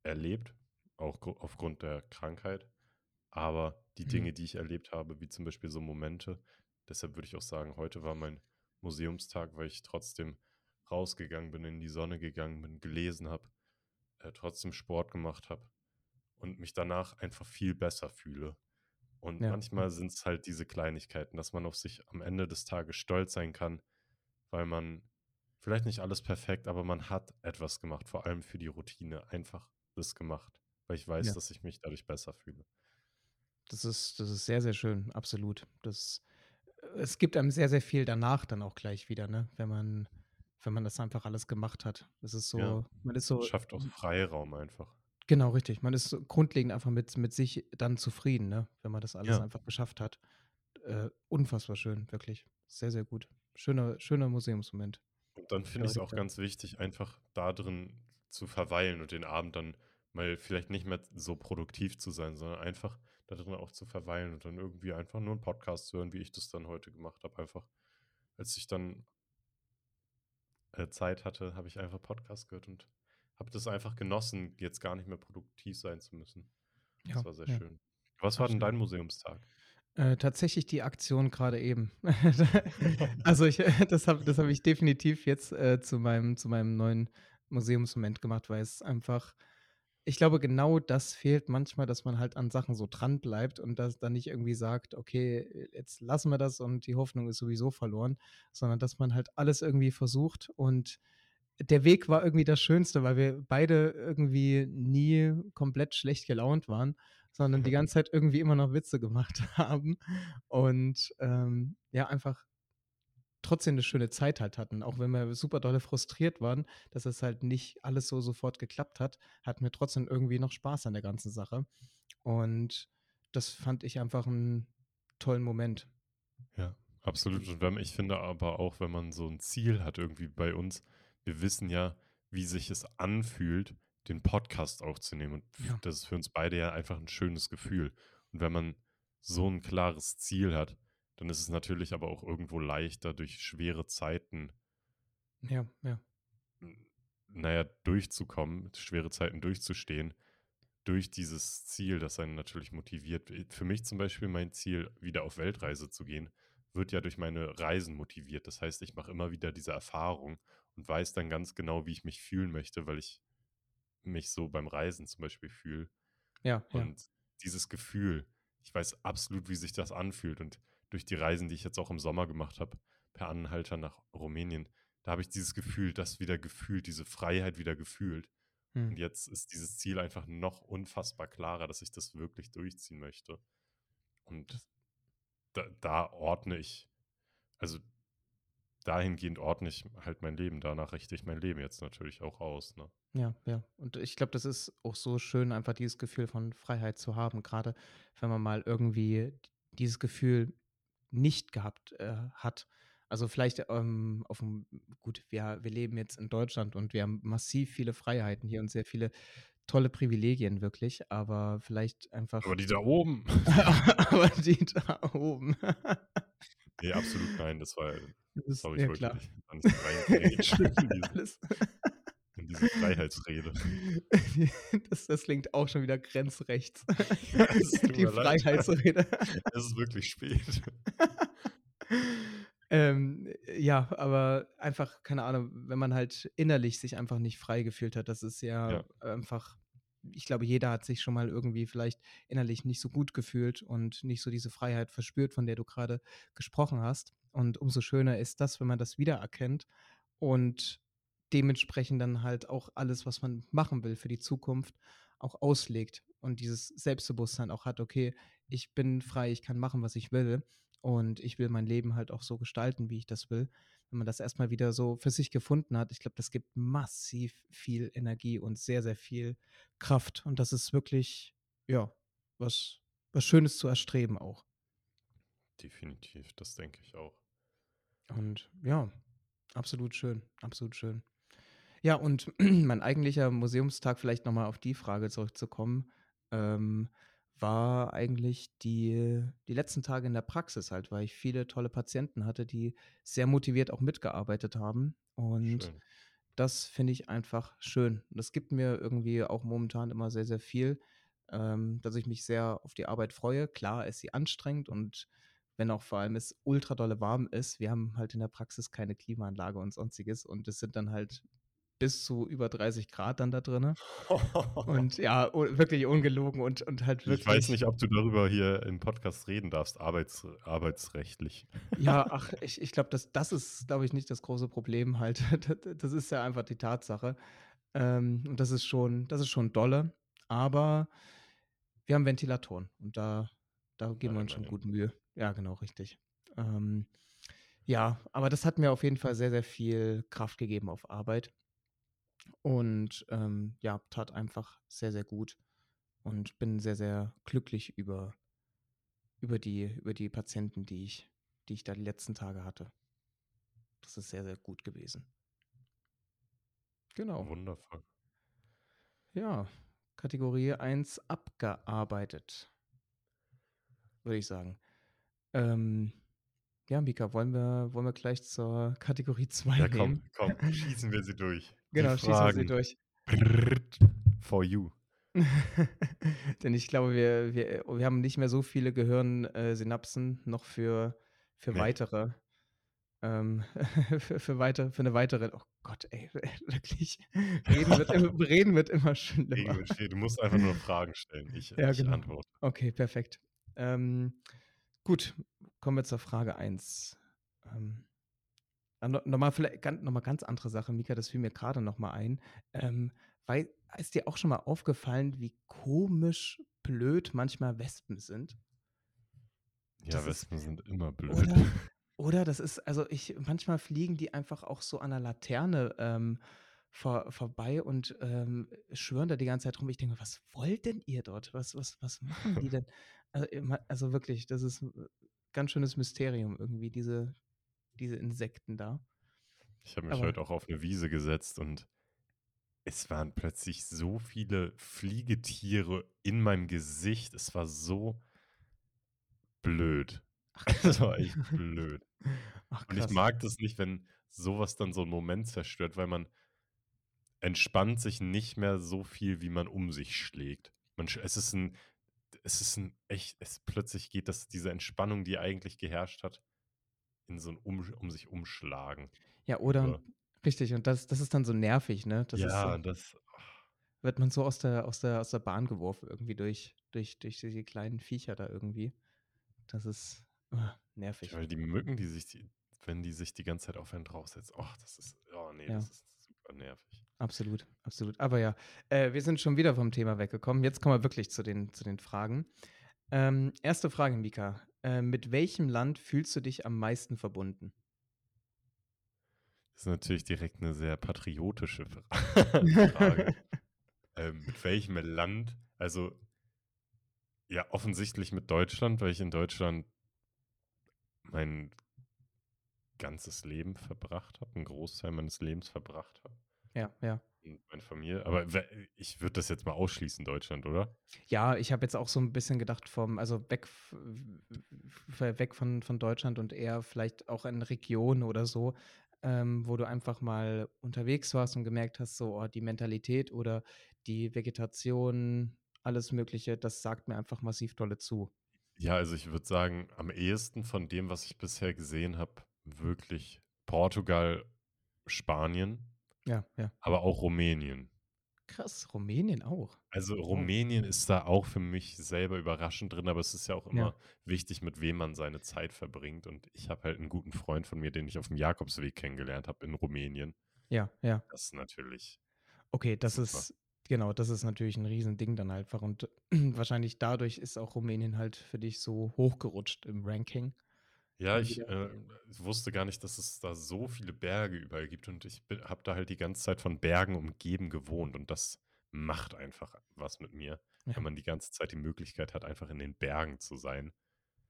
erlebt, auch aufgrund der Krankheit. Aber die Mhm. Dinge, die ich erlebt habe, wie zum Beispiel so Momente, deshalb würde ich auch sagen, heute war mein Museumstag, weil ich trotzdem rausgegangen bin, in die Sonne gegangen bin, gelesen habe, äh, trotzdem Sport gemacht habe und mich danach einfach viel besser fühle. Und Ja, manchmal sind's halt diese Kleinigkeiten, dass man auf sich am Ende des Tages stolz sein kann, weil man vielleicht nicht alles perfekt, aber man hat etwas gemacht, vor allem für die Routine einfach das gemacht, weil ich weiß, Ja. dass ich mich dadurch besser fühle. Das ist das ist sehr, sehr schön, absolut. Das es gibt einem sehr, sehr viel danach dann auch gleich wieder, ne, wenn man wenn man das einfach alles gemacht hat. Das ist Ja, so man ist so schafft auch Freiraum einfach. Genau, richtig. Man ist so grundlegend einfach mit mit sich dann zufrieden, ne, wenn man das alles Ja. einfach geschafft hat. Äh, unfassbar schön, wirklich. Sehr, sehr gut. Schöner schöner Museumsmoment. Und dann finde Ja, ich auch sagen. ganz wichtig, einfach da drin zu verweilen und den Abend dann mal vielleicht nicht mehr so produktiv zu sein, sondern einfach da drin auch zu verweilen und dann irgendwie einfach nur 'n Podcast zu hören, wie ich das dann heute gemacht habe. Einfach als ich dann äh, Zeit hatte, habe ich einfach Podcast gehört und habe das einfach genossen, jetzt gar nicht mehr produktiv sein zu müssen. Das Ja, war sehr ja. schön. Was war denn dein Museumstag? Äh, tatsächlich die Aktion grade eben. Also, ich das habe das habe ich definitiv jetzt, äh, zu meinem zu meinem neuen Museumsmoment gemacht, weil es einfach ich glaube, genau das fehlt manchmal, dass man halt an Sachen so dranbleibt und das dann nicht irgendwie sagt: „Okay, äh, jetzt lassen wir das und die Hoffnung ist sowieso verloren“, sondern dass man halt alles irgendwie versucht und der Weg war irgendwie das Schönste, weil wir beide irgendwie nie komplett schlecht gelaunt waren, sondern die ganze Zeit irgendwie immer noch Witze gemacht haben und, ähm, ja, einfach trotzdem 'ne schöne Zeit halt hatten. Auch wenn wir super dolle frustriert waren, dass es halt nicht alles so sofort geklappt hat, hatten wir trotzdem irgendwie noch Spaß an der ganzen Sache. Und das fand ich einfach 'n tollen Moment. Ja, absolut. Und wenn ich finde aber auch, wenn man so 'n Ziel hat irgendwie bei uns wir wissen ja, wie sich es anfühlt, den Podcast aufzunehmen und Ja. das ist für uns beide ja einfach 'n schönes Gefühl. Und wenn man so 'n klares Ziel hat, dann ist es natürlich aber auch irgendwo leichter, durch schwere Zeiten Ja, ja. hm, na ja, durchzukommen, schwere Zeiten durchzustehen, durch dieses Ziel, das einen natürlich motiviert. Für mich zum Beispiel mein Ziel, wieder auf Weltreise zu gehen, wird ja durch meine Reisen motiviert. Das heißt, ich mache immer wieder diese Erfahrung und weiß dann ganz genau, wie ich mich fühlen möchte, weil ich mich so beim Reisen zum Beispiel fühle. Ja, ja. Und dieses Gefühl, ich weiß absolut, wie sich das anfühlt. Und durch die Reisen, die ich jetzt auch im Sommer gemacht habe, per Anhalter nach Rumänien, da habe ich dieses Gefühl, das wieder gefühlt, diese Freiheit wieder gefühlt. Mhm. Und jetzt ist dieses Ziel einfach noch unfassbar klarer, dass ich das wirklich durchziehen möchte. Und da da ordne ich also dahingehend ordne ich halt mein Leben. Danach richte ich mein Leben jetzt natürlich auch aus, ne? Ja, ja. Und ich glaube, das ist auch so schön, einfach dieses Gefühl von Freiheit zu haben, grade wenn man mal irgendwie dieses Gefühl nicht gehabt, äh, hat. Also, vielleicht, ähm, auf'm gut, wir wir leben jetzt in Deutschland und wir haben massiv viele Freiheiten hier und sehr viele tolle Privilegien wirklich, aber vielleicht einfach Aber die da oben aber die da oben. Ne, absolut nein, das war Das ist sorry, ich ja wollte klar. nicht reingrätschen in diese Alles in diese Freiheitsrede. Das das klingt auch schon wieder grenzrechts. Ja, Die. Freiheitsrede. Es ist wirklich spät. Ähm, ja, aber einfach, keine Ahnung, wenn man halt innerlich sich einfach nicht frei gefühlt hat, das ist ja Ja. einfach ich glaube, jeder hat sich schon mal irgendwie vielleicht innerlich nicht so gut gefühlt und nicht so diese Freiheit verspürt, von der du grade gesprochen hast. Und umso schöner ist das, wenn man das wiedererkennt und dementsprechend dann halt auch alles, was man machen will für die Zukunft, auch auslegt und dieses Selbstbewusstsein auch hat: „Okay, ich bin frei, ich kann machen, was ich will und ich will mein Leben halt auch so gestalten, wie ich das will.“ Wenn man das erst mal wieder so für sich gefunden hat, ich glaube, das gibt massiv viel Energie und sehr, sehr viel Kraft. Und das ist wirklich, ja, was was Schönes zu erstreben auch. Definitiv, das denke ich auch. Und ja, absolut schön, absolut schön. Ja, und mein eigentlicher Museumstag, vielleicht noch mal auf die Frage zurückzukommen, ähm, war eigentlich die die letzten Tage in der Praxis halt, weil ich viele tolle Patienten hatte, die sehr motiviert auch mitgearbeitet haben. Und Schön. das finde ich einfach schön. Und das gibt mir irgendwie auch momentan immer sehr, sehr viel, ähm, dass ich mich sehr auf die Arbeit freue. Klar ist sie anstrengend und wenn auch vor allem es ultra dolle warm ist wir haben halt in der Praxis keine Klimaanlage und Sonstiges und das sind dann halt bis zu über 30 Grad dann da drinnen. Und ja, wirklich ungelogen und und halt Ich weiß wirklich nicht, ob du darüber hier im Podcast reden darfst, arbeits arbeitsrechtlich. Ja, ach, ich ich glaube, das das ist, glaube ich, nicht das große Problem halt. Das ist ja einfach die Tatsache. Ähm, und das ist schon das ist schon dolle, aber wir haben Ventilatoren und da da geben wir uns schon gut Mühe. Ja, genau, richtig. Ähm, ja, aber das hat mir auf jeden Fall sehr, sehr viel Kraft gegeben auf Arbeit und, ähm, ja, tat einfach sehr, sehr gut und bin sehr, sehr glücklich über über die über die Patienten, die ich die ich da die letzten Tage hatte. Das ist sehr, sehr gut gewesen. Genau. Wundervoll. Ja, Kategorie 1 abgearbeitet würde ich sagen. Ähm, ja, Mika, wollen wir wollen wir gleich zur Kategorie 2 Ja, komm, komm, schießen wir sie durch. Die Genau, schießen wir sie durch. For you. Denn ich glaube, wir wir wir haben nicht mehr so viele Gehirn äh, noch für für Ne. weitere ähm, für für weiter für 'ne weitere oh Gott, ey, wirklich. Reden wird im Reden wird immer schlimmer. Du musst einfach nur Fragen stellen. Ich Ja, ich genau. antworte. Okay, perfekt. Ähm, gut, kommen wir zur Frage 1. Ähm, ah, no noch mal viellei gan noch mal ganz andere Sache, Mika, das fiel mir grade noch mal ein. Ähm, wei ist dir auch schon mal aufgefallen, wie komisch blöd manchmal Wespen sind? Ja, Das ist Wespen sind immer blöd. oder oder das ist also, ich manchmal fliegen die einfach auch so an 'ner Laterne, ähm, vor vorbei und, ähm, schwirren da die ganze Zeit rum. Ich denke „Was wollt denn ihr dort? Was was was machen die denn?“ Also, also, wirklich, das ist 'n ganz schönes Mysterium irgendwie, diese diese Insekten da. Ich habe mich Aber heute auch auf 'ne Wiese gesetzt und es waren plötzlich so viele Fliegetiere in meinem Gesicht. Es war so blöd. Es war echt blöd. Ach, Und ich mag das nicht, wenn so was dann so 'n Moment zerstört, weil man entspannt sich nicht mehr so viel, wie man um sich schlägt. Man es ist 'n es ist 'n echt es plötzlich geht das diese Entspannung, die eigentlich geherrscht hat, in so 'n um um sich umschlagen Ja, oder über. richtig, und das das ist dann so nervig, ne? Das Ja, so das wird man so aus der aus der aus der Bahn geworfen irgendwie durch durch durch diese kleinen Viecher da irgendwie. Das ist, Ja, nervig. weil die Mücken, die sich die wenn die sich die ganze Zeit auf einen draufsetzen, och, das ist oh ne, Ja. das ist super nervig. Absolut, absolut. Aber ja, äh, wir sind schon wieder vom Thema weggekommen. Jetzt kommen wir wirklich zu den zu den Fragen. Ähm, 1. Frage, Mika. Äh, mit welchem Land fühlst du dich am meisten verbunden? Das ist natürlich direkt 'ne sehr patriotische Fra Frage. Ähm, mit welchem Land? Also ja, offensichtlich mit Deutschland, weil ich in Deutschland mein ganzes Leben verbracht habe 'n Großteil meines Lebens verbracht habe. Ja, ja. Und meine Familie aber we ich würde das jetzt mal ausschließen, Deutschland, oder? Ja, ich habe jetzt auch so 'n bisschen gedacht vom also, weg weg von von Deutschland und eher vielleicht auch in Regionen oder so, ähm, wo du einfach mal unterwegs warst und gemerkt hast, so: „Oh, die Mentalität oder die Vegetation, alles Mögliche, das sagt mir einfach massiv dolle zu.“ Ja, also, ich würde sagen, am ehesten von dem, was ich bisher gesehen habe, wirklich Portugal, Spanien, Ja, ja. aber auch Rumänien. Krass, Rumänien auch. Also, Wow. Rumänien ist da auch für mich selber überraschend drin, aber es ist ja auch Ja. immer wichtig, mit wem man seine Zeit verbringt. Und ich habe halt 'n guten Freund von mir, den ich aufm Jakobsweg kennengelernt habe in Rumänien. Ja, ja. Das ist natürlich Okay, das super. ist genau, das ist natürlich 'n Riesending dann einfach und wahrscheinlich dadurch ist auch Rumänien halt für dich so hochgerutscht im Ranking. Ja, ich, äh, wusste gar nicht, dass es da so viele Berge überall gibt und ich habe da halt die ganze Zeit von Bergen umgeben gewohnt und das macht einfach was mit mir, Ja. wenn man die ganze Zeit die Möglichkeit hat, einfach in den Bergen zu sein.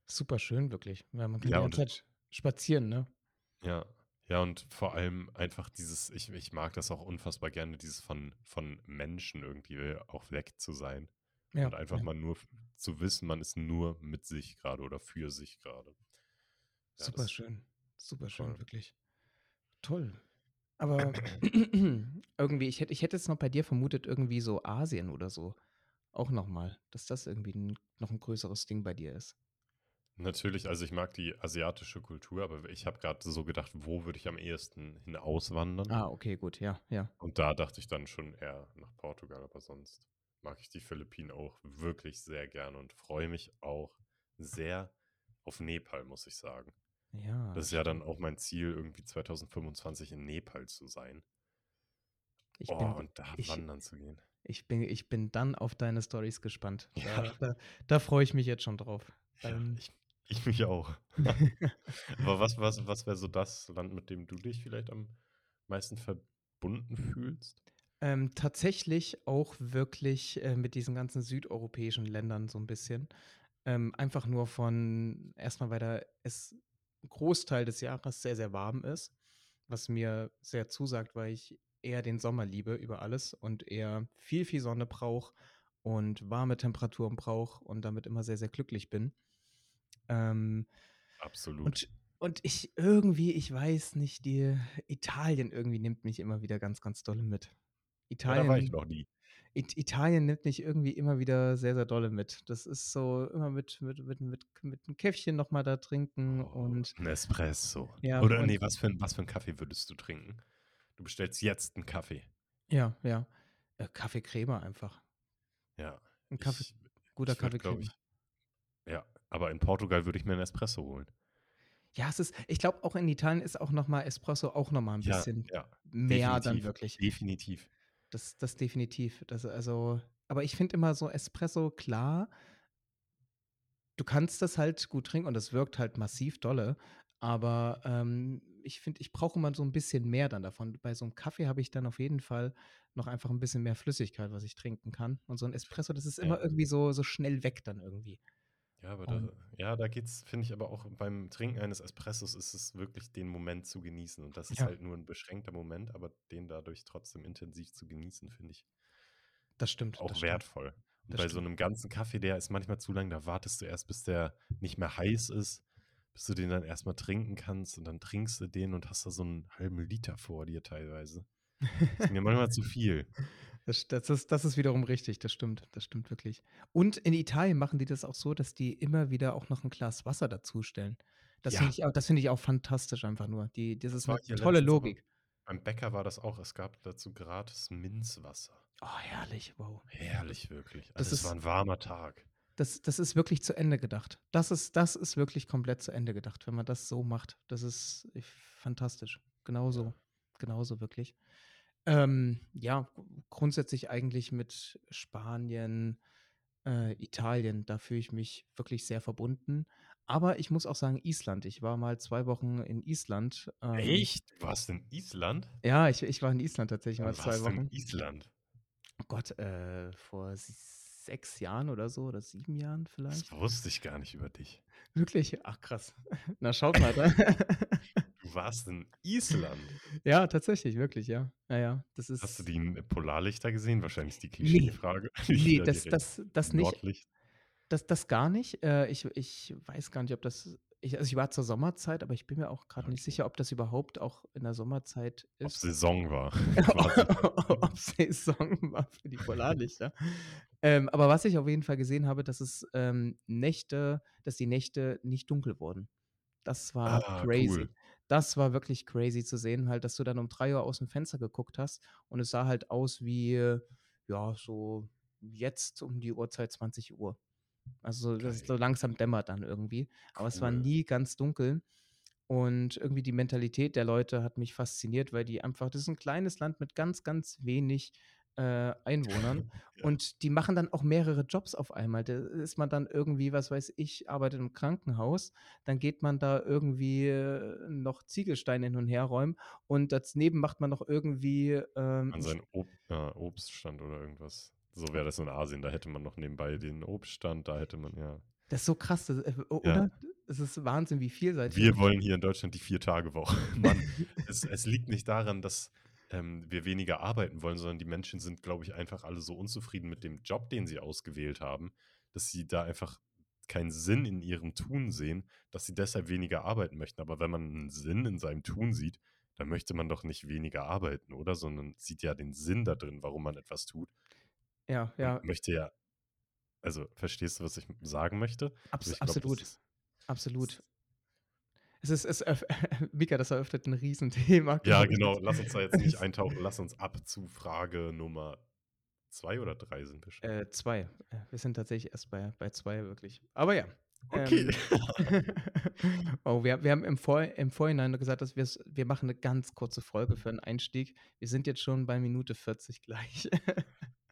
Super schön, wirklich. Ja, man kann Ja, die ganze Zeit spazieren, ne? Ja. Ja, und vor allem einfach dieses ich ich mag das auch unfassbar gerne, dieses von von Menschen irgendwie auch weg zu sein Ja, und einfach ja. mal nur zu wissen, man ist nur mit sich grade oder für sich grade. Ja, das Superschön, superschön, voll. wirklich. Toll. Aber irgendwie, ich hätte ich hätte jetzt noch bei dir vermutet, irgendwie so Asien oder so auch noch mal, dass das irgendwie 'n noch 'n größeres Ding bei dir ist. Natürlich, also ich mag die asiatische Kultur, aber ich habe gerade so gedacht, wo würde ich am ehesten hin auswandern? Ah, okay, gut, ja, ja. Und da dachte ich dann schon eher nach Portugal, aber sonst mag ich die Philippinen auch wirklich sehr gerne und freue mich auch sehr auf Nepal, muss ich sagen. Ja, Das ist ja dann auch mein Ziel, irgendwie 2025 in Nepal zu sein. ich Oh, bin und da ich wandern zu gehen. ich bin ich bin dann auf deine Stories gespannt. Da Ja, da da freue ich mich jetzt schon drauf. ja, Ähm ich, ich mich auch. Aber was, was, was wäre so das Land, mit dem du dich vielleicht am meisten verbunden fühlst? Ähm, tatsächlich auch wirklich, äh, mit diesen ganzen südeuropäischen Ländern so ein bisschen. Ähm, einfach nur von erstmal, weil da es Großteil des Jahres sehr, sehr warm ist, was mir sehr zusagt, weil ich eher den Sommer liebe über alles und eher viel, viel Sonne brauche und warme Temperaturen brauche und damit immer sehr, sehr glücklich bin. Ähm, Absolut. und und ich irgendwie, ich weiß nicht, die Italien irgendwie nimmt mich immer wieder ganz, ganz dolle mit. Ja, da war ich Italien noch nie. It Italien nimmt mich irgendwie immer wieder sehr, sehr dolle mit. Das ist so immer mit mit mit mit mit 'n Käffchen noch mal da trinken Oh, und 'n Espresso. ja, Oder und ne, was für was für 'n Kaffee würdest du trinken? Du bestellst jetzt 'n Kaffee. ja, ja. Äh, Kaffee Crema einfach. Ja, 'N Kaffee ich guter ich würde, Kaffee glaube Crema. ich ja, aber in Portugal würde ich mir 'n Espresso holen. Ja, es ist ich glaube, auch in Italien ist auch noch mal Espresso auch noch mal 'n Ja, bisschen ja, mehr dann wirklich. definitiv. Das das definitiv. Das also aber ich finde immer so Espresso, klar du kannst das halt gut trinken und das wirkt halt massiv dolle, aber, ähm, ich finde, ich brauche immer so 'n bisschen mehr dann davon. Bei so 'm Kaffee habe ich dann auf jeden Fall noch einfach 'n bisschen mehr Flüssigkeit, was ich trinken kann. Und so 'n Espresso, das ist immer Ja. irgendwie so so schnell weg dann irgendwie. Ja, aber da ja, da geht's, finde ich aber auch beim Trinken eines Espressos ist es wirklich den Moment zu genießen und das ist ja, halt nur 'n beschränkter Moment, aber den dadurch trotzdem intensiv zu genießen, finde ich das stimmt, das auch stimmt, wertvoll. Und das bei so stimmt. 'nem ganzen Kaffee, der ist manchmal zu lang, da wartest du erst, bis der nicht mehr heiß ist, bis du den dann erst mal trinken kannst und dann trinkst du den und hast da so 'n halben Liter vor dir teilweise. Ist mir manchmal zu viel. Das das ist das ist wiederum richtig, das stimmt, das stimmt wirklich. Und in Italien machen die das auch so, dass die immer wieder auch noch 'n Glas Wasser dazustellen. Das finde Ja. ich auch das finde ich auch fantastisch einfach nur. Die das ist Das war 'ne hier tolle Logik. beim Bäcker war das auch. Es gab dazu gratis Minzwasser. Oh, herrlich, wow. Herrlich, wirklich. Das Also, es war ist 'n warmer Tag. das das ist wirklich zu Ende gedacht. Das ist das ist wirklich komplett zu Ende gedacht, wenn man das so macht. Das ist fantastisch. Genauso Ja. genauso wirklich. Ähm, ja, grundsätzlich eigentlich mit Spanien, äh, Italien, da fühle ich mich wirklich sehr verbunden. Aber ich muss auch sagen, Island. Ich war mal 2 Wochen in Island. Ähm, Echt? Du warst in Island? ja, ich ich war in Island tatsächlich mal Wann 2 warst in Wochen. Island? Oh Gott, äh, vor s 6 Jahren oder so oder 7 Jahren Das vielleicht? wusste ich gar nicht über dich. Wirklich? Ach krass. Na, schaut mal da. Du warst in Island? Ja, tatsächlich, wirklich, ja. Ja, ja, das Hast du ist die n Polarlichter gesehen? Wahrscheinlich die Ne, Klischeefrage. ne, Ja, das das das nicht. Nordlicht. Das das gar nicht. Äh, ich ich weiß gar nicht, ob das ich also, ich war zur Sommerzeit, aber ich bin mir auch nicht Okay. sicher, ob das überhaupt auch in der Sommerzeit Ob ist. Saison war. Ob Saison war für die Polarlichter. Ähm, aber was ich auf jeden Fall gesehen habe, dass es, ähm, Nächte dass die Nächte nicht dunkel wurden. Das war Ah, crazy. cool. Das war wirklich crazy zu sehen halt, dass du dann um 3:00 aus'm Fenster geguckt hast und es sah halt aus wie, ja, so jetzt um die Uhrzeit 20:00. Also, so dass es Geil. so langsam dämmert dann irgendwie, aber es war Cool. nie ganz dunkel. Und irgendwie die Mentalität der Leute hat mich fasziniert, weil die einfach das ist 'n kleines Land mit ganz, ganz wenig, äh, Einwohnern Ja. und die machen dann auch mehrere Jobs auf einmal. Da ist man dann irgendwie, was weiß ich, arbeitet im Krankenhaus, dann geht man da irgendwie, äh, noch Ziegelsteine hin und herräumen und daneben macht man noch irgendwie, ähm, An seinen Ob äh, Obststand oder irgendwas. So wäre das in Asien. Da hätte man noch nebenbei den Obststand, da hätte man ja Das ist so krass, das, äh, o Ja. oder? Es ist Wahnsinn, wie vielseitig Wir wollen hier in Deutschland die 4-Tage-Woche. Mann, es es liegt nicht daran, dass, ähm, wir weniger arbeiten wollen, sondern die Menschen sind, glaube ich, einfach alle so unzufrieden mit dem Job, den sie ausgewählt haben, dass sie da einfach keinen Sinn in ihrem Tun sehen, dass sie deshalb weniger arbeiten möchten. Aber wenn man 'n Sinn in seinem Tun sieht, dann möchte man doch nicht weniger arbeiten, oder? Sondern sieht ja den Sinn da drin, warum man etwas tut. Ja, Und ja. möchte ja also, verstehst du, was ich sagen möchte? Also, Abs ich glaube, das absolut. ist Absolut. Es ist es eröff Mika, das eröffnet 'n Riesenthema, Ja, genau. Lass uns da jetzt nicht eintauchen. Lass uns ab zu Frage Nummer 2 oder 3 sind wir schon? Äh, 2. Äh, wir sind tatsächlich erst bei bei 2 wirklich. Aber ja, Okay. ähm, oh, wir wir haben im Vor im Vorhinein gesagt, dass wir machen 'ne ganz kurze Folge für 'n Einstieg. Wir sind jetzt schon bei Minute 40 gleich.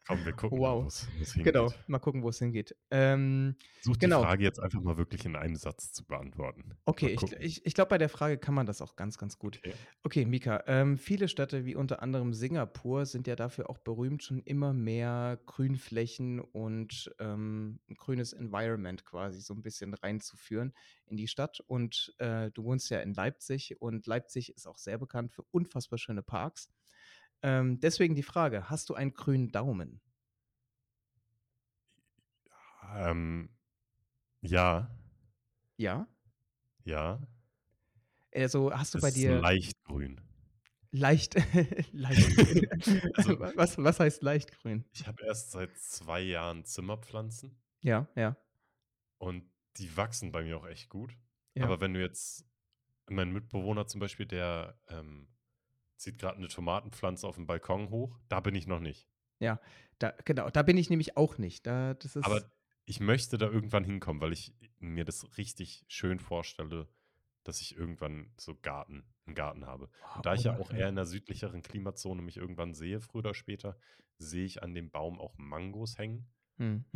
Komm, wir gucken Wow. wo's Genau, hingeht. mal gucken, wo's hingeht. Ähm, die genau. Frage jetzt einfach mal wirklich in einem Satz zu beantworten. Okay, ich ich ich glaube, bei der Frage kann man das auch ganz, ganz gut. Okay. Okay, Mika, ähm, viele Städte wie unter anderem Singapur sind ja dafür auch berühmt, schon immer mehr Grünflächen und, ähm, 'n grünes Environment quasi so 'n bisschen reinzuführen in die Stadt. Und, äh, du wohnst ja in Leipzig und Leipzig ist auch sehr bekannt für unfassbar schöne Parks. Ähm, deswegen die Frage: Hast du einen grünen Daumen? Ähm, ja. Ja? Ja. Also, hast du Es bei ist dir leicht grün. Leicht leicht grün. Also Wa was was heißt leicht grün? Ich habe erst seit 2 Jahren Zimmerpflanzen. Ja, ja. Und die wachsen bei mir auch echt gut. Ja. Aber wenn du jetzt mein Mitbewohner zum Beispiel, der, ähm, zieht grad 'ne Tomatenpflanze aufm Balkon hoch, da bin ich noch nicht. Ja, da genau, da bin ich nämlich auch nicht. Da das Aber ist ich möchte da irgendwann hinkommen, weil ich mir das richtig schön vorstelle, dass ich irgendwann so Garten 'n Garten habe. Oh, Und da ich ja auch eher in 'ner südlicheren Klimazone mich irgendwann sehe, früher oder später, sehe ich an dem Baum auch Mangos hängen.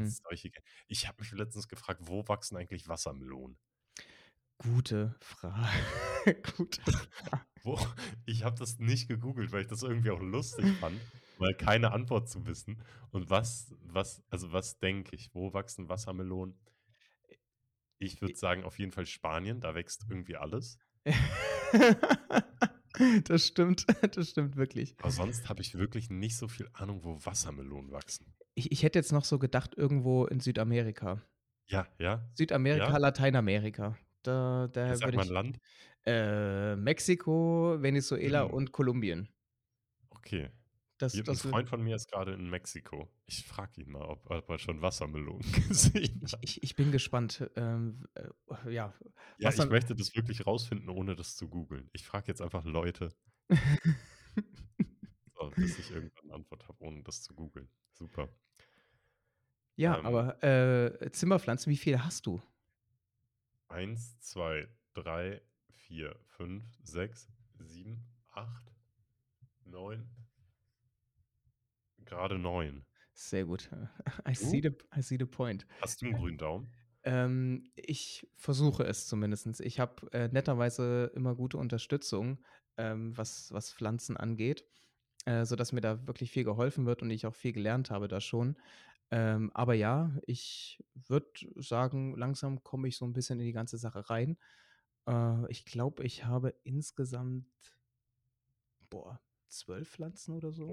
Solche Ge ich habe mich letztens gefragt, wo wachsen eigentlich Wassermelonen? Gute Frage. Gute Frage. Wo ich habe das nicht gegoogelt, weil ich das irgendwie auch lustig fand, mal keine Antwort zu wissen. Und was was also, was denke ich, wo wachsen Wassermelonen? Ich würde sagen, auf jeden Fall Spanien, da wächst irgendwie alles. Das stimmt, das stimmt wirklich. Aber sonst habe ich wirklich nicht so viel Ahnung, wo Wassermelonen wachsen. Ich ich hätte jetzt noch so gedacht, irgendwo in Südamerika. Ja, ja, Südamerika, ja. Lateinamerika. Da da sag würde mal 'n ich Land. Äh, Mexiko, Venezuela Mhm. und Kolumbien. Okay. Das Hier das wür Freund von mir ist grade in Mexiko. Ich frage ihn mal, ob ob er schon Wassermelonen gesehen Ich hat. ich ich bin gespannt. Ähm, äh, ja, Ja, ich Wasser möchte das wirklich rausfinden, ohne das zu googeln. Ich frage jetzt einfach Leute so, bis ich irgendwann 'ne Antwort habe, ohne das zu googeln. Super. Ja, Ähm aber, äh, Zimmerpflanzen, wie viele hast du? 1, 2, 3, 4, 5, 6, 7, 8, 9 grade 9. Sehr gut. I see the I see the point. Hast du 'n grünen Daumen? Ähm, ich versuche es zumindestens. Ich habe, äh, netterweise immer gute Unterstützung, ähm, was was Pflanzen angeht, äh, sodass mir da wirklich viel geholfen wird und ich auch viel gelernt habe da schon. Ähm, aber ja, ich würde sagen, langsam komme ich so 'n bisschen in die ganze Sache rein. Äh, ich glaube, ich habe insgesamt boah, 12 Pflanzen oder so?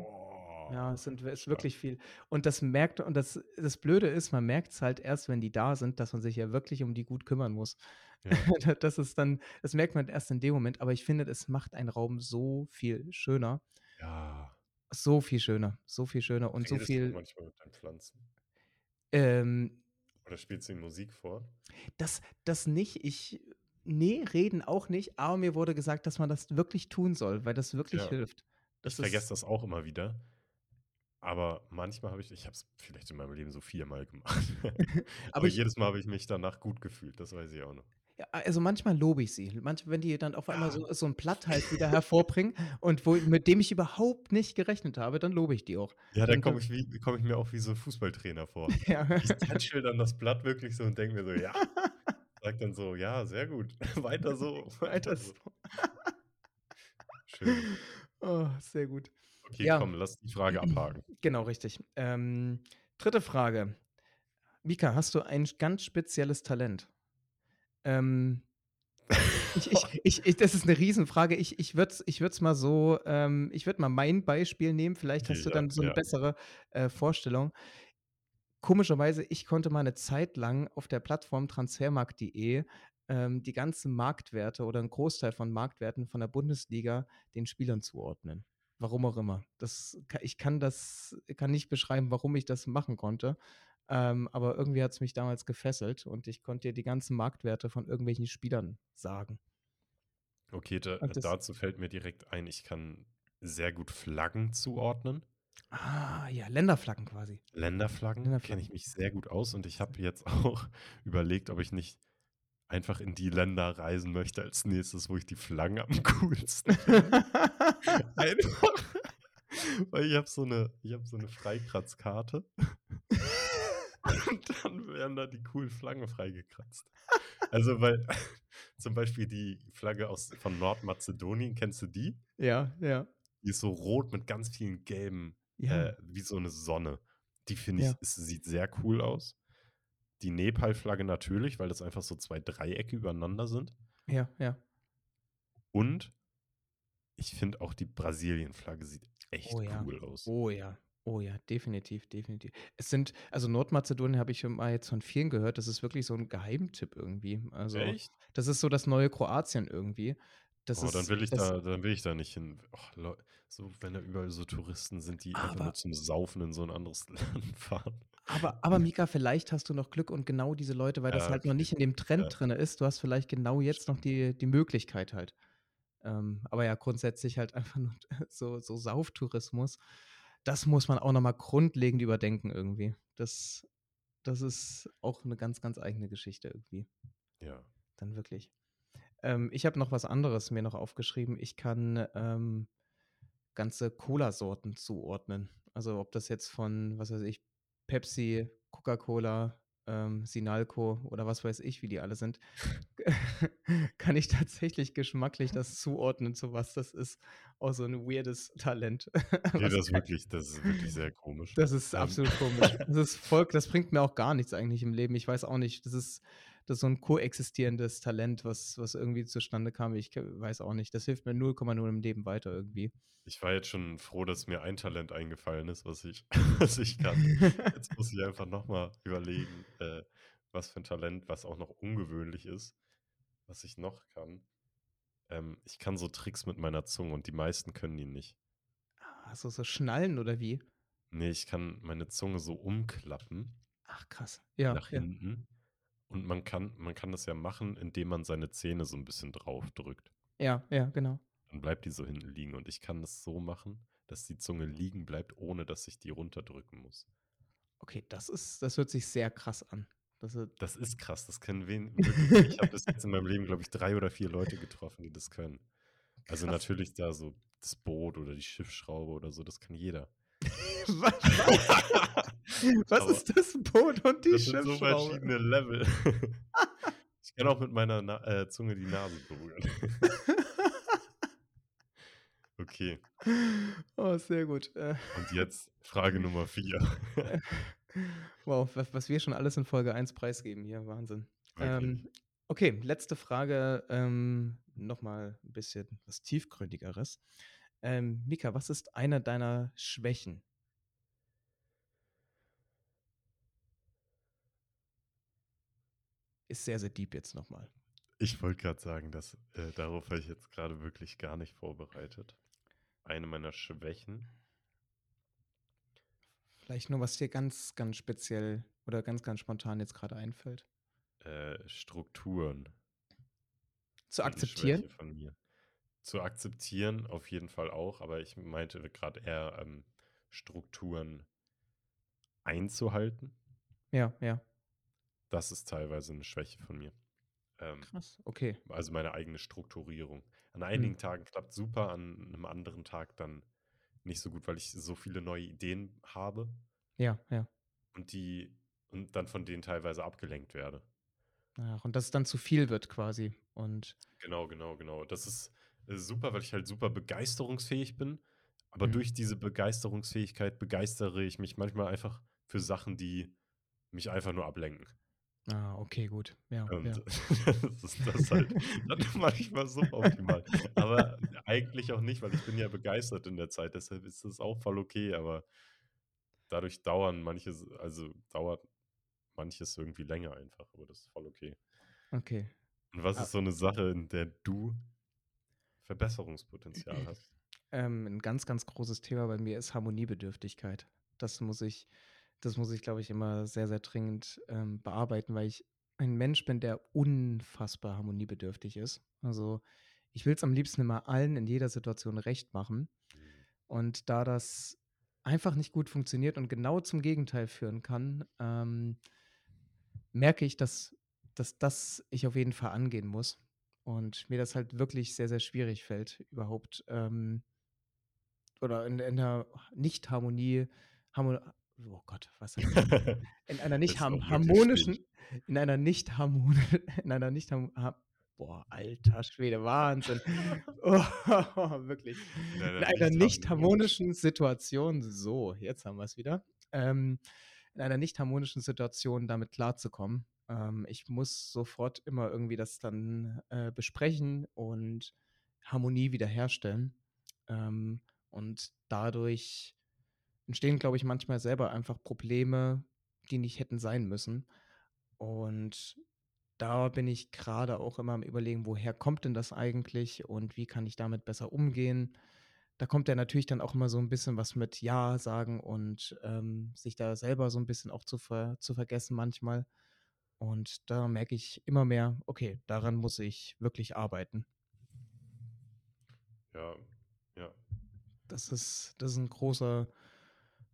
Ja, es Boah, sind ist stark. wirklich viel. Und das merkt und das das Blöde ist, man merkt's halt erst, wenn die da sind, dass man sich ja wirklich um die gut kümmern muss. Ja. Da das ist dann das merkt man erst in dem Moment, aber ich finde, das macht einen Raum so viel schöner. Ja. So viel schöner, so viel schöner und so Redest du viel manchmal mit deinen Pflanzen? Ähm Oder spielst du ihnen Musik vor? Das das nicht. Ich ne, reden auch nicht, aber mir wurde gesagt, dass man das wirklich tun soll, weil das wirklich Ja. hilft. Ich Das ist vergesse das auch immer wieder. Aber manchmal habe ich ich habe es vielleicht in meinem Leben so viermal gemacht. Aber Aber ich jedes Mal habe ich mich danach gut gefühlt, das weiß ich auch noch. Ja, also manchmal lobe ich sie. Manchmal, wenn die dann auf einmal so so 'n Blatt halt wieder hervorbringen und wo mit dem ich überhaupt nicht gerechnet habe, dann lobe ich die auch. Ja, dann komme ich wie komme ich mir auch wie so 'n Fußballtrainer vor. Ja. Ich tätschel dann das Blatt wirklich so und denke mir so: „Ja.“ Sage dann so: „Ja, sehr gut. Weiter so, Weiter weiter so. so.“ Schön. Oh, sehr gut. Okay, Ja. komm, lass die Frage abhaken. Genau, richtig. Ähm, 3. Frage. Mika, hast du ein ganz spezielles Talent? Ähm, ich ich ich das ist 'ne Riesenfrage. Ich ich würde es ich mal so ähm, ich würde mal mein Beispiel nehmen, vielleicht hast du ja, dann so 'ne ja. bessere, äh, Vorstellung. Komischerweise, ich konnte mal 'ne Zeit lang auf der Plattform transfermarkt.de, ähm, die ganzen Marktwerte oder 'n Großteil von Marktwerten von der Bundesliga den Spielern zuordnen. Warum auch immer. Das ich kann das kann nicht beschreiben, warum ich das machen konnte. Ähm, aber irgendwie hat's mich damals gefesselt und ich konnte dir die ganzen Marktwerte von irgendwelchen Spielern sagen. Okay, da dazu fällt mir direkt ein, ich kann sehr gut Flaggen zuordnen. Ah, ja, Länderflaggen quasi. Länderflaggen kenne Länderflaggen. ich mich sehr gut aus und ich habe jetzt auch überlegt, ob ich nicht einfach in die Länder reisen möchte als Nächstes, wo ich die Flaggen am coolsten finde. Einfach, weil ich habe so 'ne ich habe so 'ne Freikratzkarte. Und dann werden da die coolen Flaggen freigekratzt. Also, weil zum Beispiel die Flagge aus von Nordmazedonien, kennst du die? Ja, ja. Die ist so rot mit ganz vielen gelben Ja. äh, wie so 'ne Sonne. Die finde ich Ja. es sieht sehr cool aus. Die Nepal-Flagge natürlich, weil das einfach so 2 Dreiecke übereinander sind. Ja, ja. Und ich finde auch die Brasilien-Flagge sieht echt Oh ja. cool aus. Oh ja. Oh ja, definitiv, definitiv. Es sind also Nordmazedonien habe ich mal jetzt von vielen gehört, das ist wirklich so 'n Geheimtipp irgendwie. Also, Echt? das ist so das neue Kroatien irgendwie. Das Oh, dann will ich da dann will ich da nicht hin. Och, Leu so, wenn da überall so Touristen sind, die einfach Aber nur zum Saufen in so 'n anderes Land fahren. aber aber Mika, vielleicht hast du noch Glück und genau diese Leute, weil das Ja, halt noch okay. nicht in dem Trend Ja. drinne ist. Du hast vielleicht genau jetzt noch die die Möglichkeit halt. Ähm, aber ja, grundsätzlich halt einfach nur so so Sauftourismus. Das muss man auch noch mal grundlegend überdenken irgendwie. Das das ist auch 'ne ganz, ganz eigene Geschichte irgendwie. Ja. Dann wirklich. Ähm, ich habe noch was anderes mir noch aufgeschrieben. Ich kann, ähm, ganze Cola-Sorten zuordnen. Also, ob das jetzt von, was weiß ich, Pepsi, Coca-Cola, ähm, Sinalco oder was weiß ich, wie die alle sind, kann ich tatsächlich geschmacklich das zuordnen, zu was das ist. Auch so 'n weirdes Talent. Was das ist wirklich das ist wirklich sehr komisch. Das ist Ähm absolut komisch. Das ist voll das bringt mir auch gar nichts eigentlich im Leben. Ich weiß auch nicht, das ist das ist so 'n koexistierendes Talent, was was irgendwie zustande kam. Ich weiß auch nicht. Das hilft mir 0,0 im Leben weiter irgendwie. Ich war jetzt schon froh, dass mir ein Talent eingefallen ist, was ich was ich kann. Jetzt muss ich einfach noch mal überlegen, äh, was für 'n Talent, was auch noch ungewöhnlich ist, was ich noch kann. Ähm, ich kann so Tricks mit meiner Zunge und die meisten können die nicht. Ah, so schnallen oder wie? Ne, ich kann meine Zunge so umklappen Ach krass. Ja, nach ja. hinten. Und man kann man kann das ja machen, indem man seine Zähne so 'n bisschen draufdrückt. Ja, ja, genau. Dann bleibt die so hinten liegen und ich kann das so machen, dass die Zunge liegen bleibt, ohne dass ich die runterdrücken muss. Okay, das ist das hört sich sehr krass an. Das hört Das ist krass, das können wen wirklich ich habe bis jetzt in meinem Leben, glaube ich, 3 oder 4 Leute getroffen, die das können. Also, Krass. natürlich da so das Boot oder die Schiffsschraube oder so, das kann jeder. Wa was? Ist das Boot und die das sind so verschiedene Level. Ich kann auch mit meiner Na äh, Zunge die Nase berühren. Okay. Oh, sehr gut. Äh Und jetzt Frage Nummer 4. Äh, wow, was wir schon alles in Folge 1 preisgeben hier, Wahnsinn. Ähm, okay, letzte Frage, ähm, noch mal 'n bisschen was Tiefgründigeres. Ähm, Mika, was ist eine deiner Schwächen? Ist sehr, sehr deep jetzt noch mal. Ich wollte grad sagen, dass äh, darauf war ich jetzt grade wirklich gar nicht vorbereitet. Eine meiner Schwächen? Vielleicht nur, was dir ganz, ganz speziell oder ganz, ganz spontan jetzt grade einfällt. Äh, Strukturen. Zu akzeptieren? Von mir. Zu akzeptieren auf jeden Fall auch, aber ich meinte grad eher, ähm, Strukturen einzuhalten. Ja, ja. Das ist teilweise 'ne Schwäche von mir. Ähm, Krass, okay. also, meine eigene Strukturierung. An Mhm. einigen Tagen klappt's super, an 'nem anderen Tag dann nicht so gut, weil ich so viele neue Ideen habe Ja, ja. und die und dann von denen teilweise abgelenkt werde. Ach, und dass es dann zu viel wird quasi und Genau, genau, genau. Das ist, äh, super, weil ich halt super begeisterungsfähig bin, aber Mhm. durch diese Begeisterungsfähigkeit begeistere ich mich manchmal einfach für Sachen, die mich einfach nur ablenken. Ah, okay, gut. Ja, Und ja. das ist das halt dann manchmal suboptimal. Aber eigentlich auch nicht, weil ich bin ja begeistert in der Zeit, deshalb ist das auch voll okay, aber dadurch dauern manche s also, dauert manches irgendwie länger einfach, aber das ist voll okay. Okay. Und was Ah ist so 'ne Sache, in der du Verbesserungspotenzial hast? Ähm, 'n ganz, ganz großes Thema bei mir ist Harmoniebedürftigkeit. Das muss ich Das muss ich, glaube ich, immer sehr, sehr dringend, ähm, bearbeiten, weil ich ein Mensch bin, der unfassbar harmoniebedürftig ist. Also, ich will's am liebsten immer allen in jeder Situation recht machen. Mhm. Und da das einfach nicht gut funktioniert und genau zum Gegenteil führen kann, ähm, merke ich, dass dass das ich auf jeden Fall angehen muss und mir das halt wirklich sehr, sehr schwierig fällt, überhaupt, ähm oder in in der Nicht-Harmonie harmo oh Gott, was heißt das? In einer nicht ham harmonischen in einer nicht harmon in einer nicht ham ha boah, alter Schwede, Wahnsinn. Oh, wirklich. In In einer einer nicht nicht harmonischen harmonischen Situation so, jetzt haben wir's wieder. Ähm, in einer nicht harmonischen Situation damit klarzukommen. Ähm, ich muss sofort immer irgendwie das dann, äh, besprechen und Harmonie wiederherstellen. Ähm, und dadurch entstehen, glaube ich, manchmal selber einfach Probleme, die nicht hätten sein müssen. Und da bin ich grade auch immer am Überlegen: „Woher kommt denn das eigentlich und wie kann ich damit besser umgehen?“ Da kommt ja natürlich dann auch immer so 'n bisschen was mit Ja sagen und, ähm, sich da selber so 'n bisschen auch zu ver zu vergessen manchmal. Und da merke ich immer mehr: „Okay, daran muss ich wirklich arbeiten.“ Ja, ja. Das ist das ist 'n großer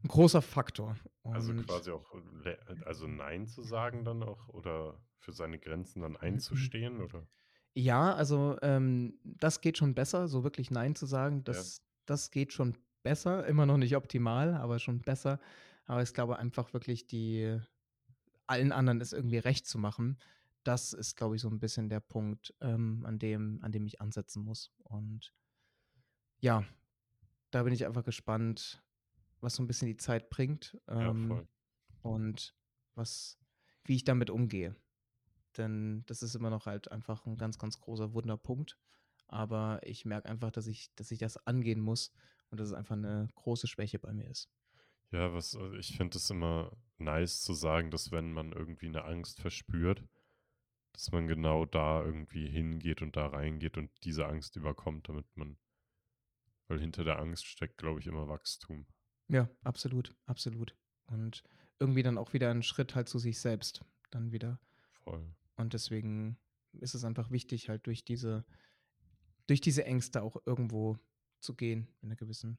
'n großer Faktor Also, und quasi auch, äh, also, nein zu sagen dann auch oder für seine Grenzen dann Mhm. einzustehen, oder? Ja, also, ähm, das geht schon besser, so wirklich nein zu sagen, Ja. das das geht schon besser. Immer noch nicht optimal, aber schon besser. Aber ich glaube einfach wirklich, die allen anderen es irgendwie recht zu machen, das ist, glaube ich, so 'n bisschen der Punkt, ähm, an dem an dem ich ansetzen muss. Und ja, da bin ich einfach gespannt, was so 'n bisschen die Zeit bringt, Ja, ähm, voll. und was wie ich damit umgehe. Denn das ist immer noch halt einfach 'n ganz, ganz großer Wunderpunkt. Aber ich merke einfach, dass ich dass ich das angehen muss und dass es einfach 'ne große Schwäche bei mir ist. Ja, was äh, ich finde es immer nice zu sagen, dass wenn man irgendwie 'ne Angst verspürt, dass man genau da irgendwie hingeht und da reingeht und diese Angst überkommt, damit man weil hinter der Angst steckt, glaube ich, immer Wachstum. Ja, absolut, absolut. Und irgendwie dann auch wieder 'n Schritt halt zu sich selbst dann wieder. Voll. Und deswegen ist es einfach wichtig, halt durch diese durch diese Ängste auch irgendwo zu gehen in 'ner gewissen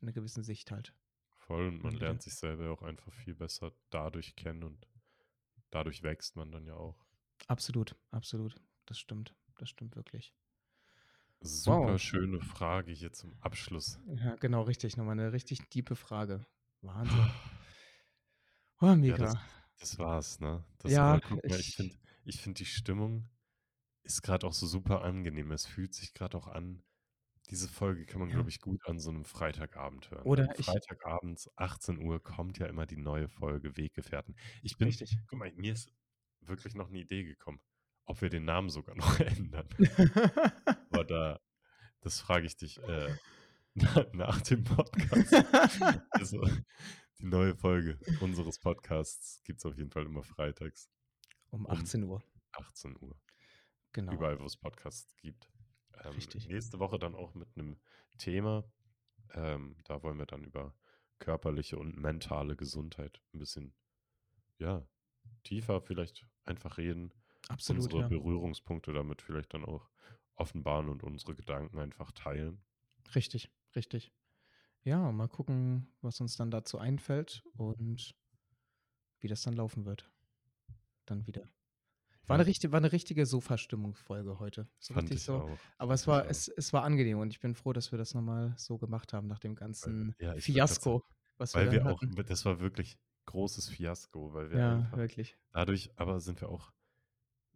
in 'ner gewissen Sicht halt. Voll und man wieder. lernt sich selber auch einfach viel besser dadurch kennen und dadurch wächst man dann ja auch. Absolut, absolut. Das stimmt. Das stimmt wirklich. Super Wow. schöne Frage hier zum Abschluss. Ja, genau, richtig. Noch mal 'ne richtig diepe Frage. Wahnsinn. Oh, Ja, das mega. das war's, ne? Das Ja, guck mal, ich ich finde ich finde, die Stimmung ist grad auch so super angenehm. Es fühlt sich grad auch an diese Folge kann man, Ja. glaube ich, gut an so 'nem Freitagabend hören, ne? Oder ich Freitagabends 18:00 kommt ja immer die neue Folge Weggefährten. Ich bin Richtig. guck mal, mir ist wirklich noch 'ne Idee gekommen, ob wir den Namen sogar noch ändern. Aber da das frage ich dich, äh, na nach dem Podcast. Also, die neue Folge unseres Podcasts gibt's auf jeden Fall immer freitags Um um 18:00. 18:00. Genau. Überall, wo's Podcasts gibt. Ähm, Richtig. nächste Woche dann auch mit 'nem Thema. Ähm, da wollen wir dann über körperliche und mentale Gesundheit 'n bisschen, ja, tiefer vielleicht einfach reden, Absolut, unsere ja. Berührungspunkte damit vielleicht dann auch offenbaren und unsere Gedanken einfach teilen. Richtig, richtig. Ja, mal gucken, was uns dann dazu einfällt und wie das dann laufen wird. Dann wieder. War 'ne Ja. richte war 'ne richtige Sofa-Stimmungsfolge heute. So Fand richtig ich so auch, aber es war es es war angenehm und ich bin froh, dass wir das noch mal so gemacht haben nach dem ganzen ja, Fiasko, was wir weil dann wir auch hatten. das war wirklich großes Fiasko, weil wir Ja, einfach wirklich. dadurch aber sind wir auch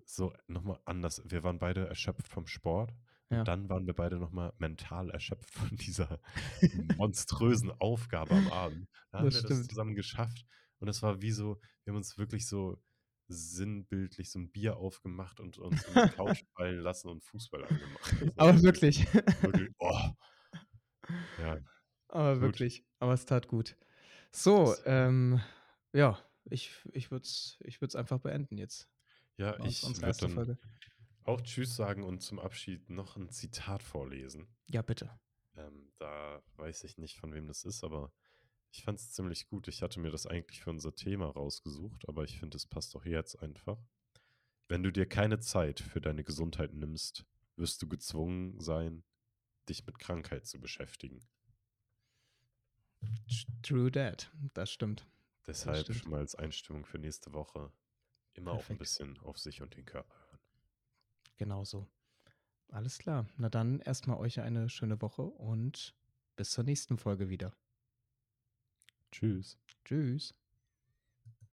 so noch mal anders wir waren beide erschöpft vom Sport und Ja. dann waren wir beide noch mal mental erschöpft von dieser monströsen Aufgabe am Abend. Da haben Das wir das stimmt. zusammen geschafft und es war wie so wir haben uns wirklich so sinnbildlich so 'n Bier aufgemacht und uns in die Couch fallen lassen und Fußball angemacht. Das war Aber wirklich wirklich. oh. Ja, Aber gut. wirklich. Aber es tat gut. So, Das ähm, ja, ich ich würde es ich würde es einfach beenden jetzt. Ja, ich würde 1. dann Folge. auch tschüss sagen und zum Abschied noch 'n Zitat vorlesen. Ja, bitte. Ähm, da weiß ich nicht, von wem das ist, aber Ich fand es ziemlich gut. Ich hatte mir das eigentlich für unser Thema rausgesucht, aber ich finde, es passt doch jetzt einfach. Wenn du dir keine Zeit für deine Gesundheit nimmst, wirst du gezwungen sein, dich mit Krankheit zu beschäftigen. True that. Das stimmt. Deshalb stimmt. schon mal als Einstimmung für nächste Woche immer auch ein Perfekt. bisschen auf sich und den Körper hören. Genau so. Alles klar. Na dann erstmal euch eine schöne Woche und bis zur nächsten Folge wieder. Tschüss. Tschüss.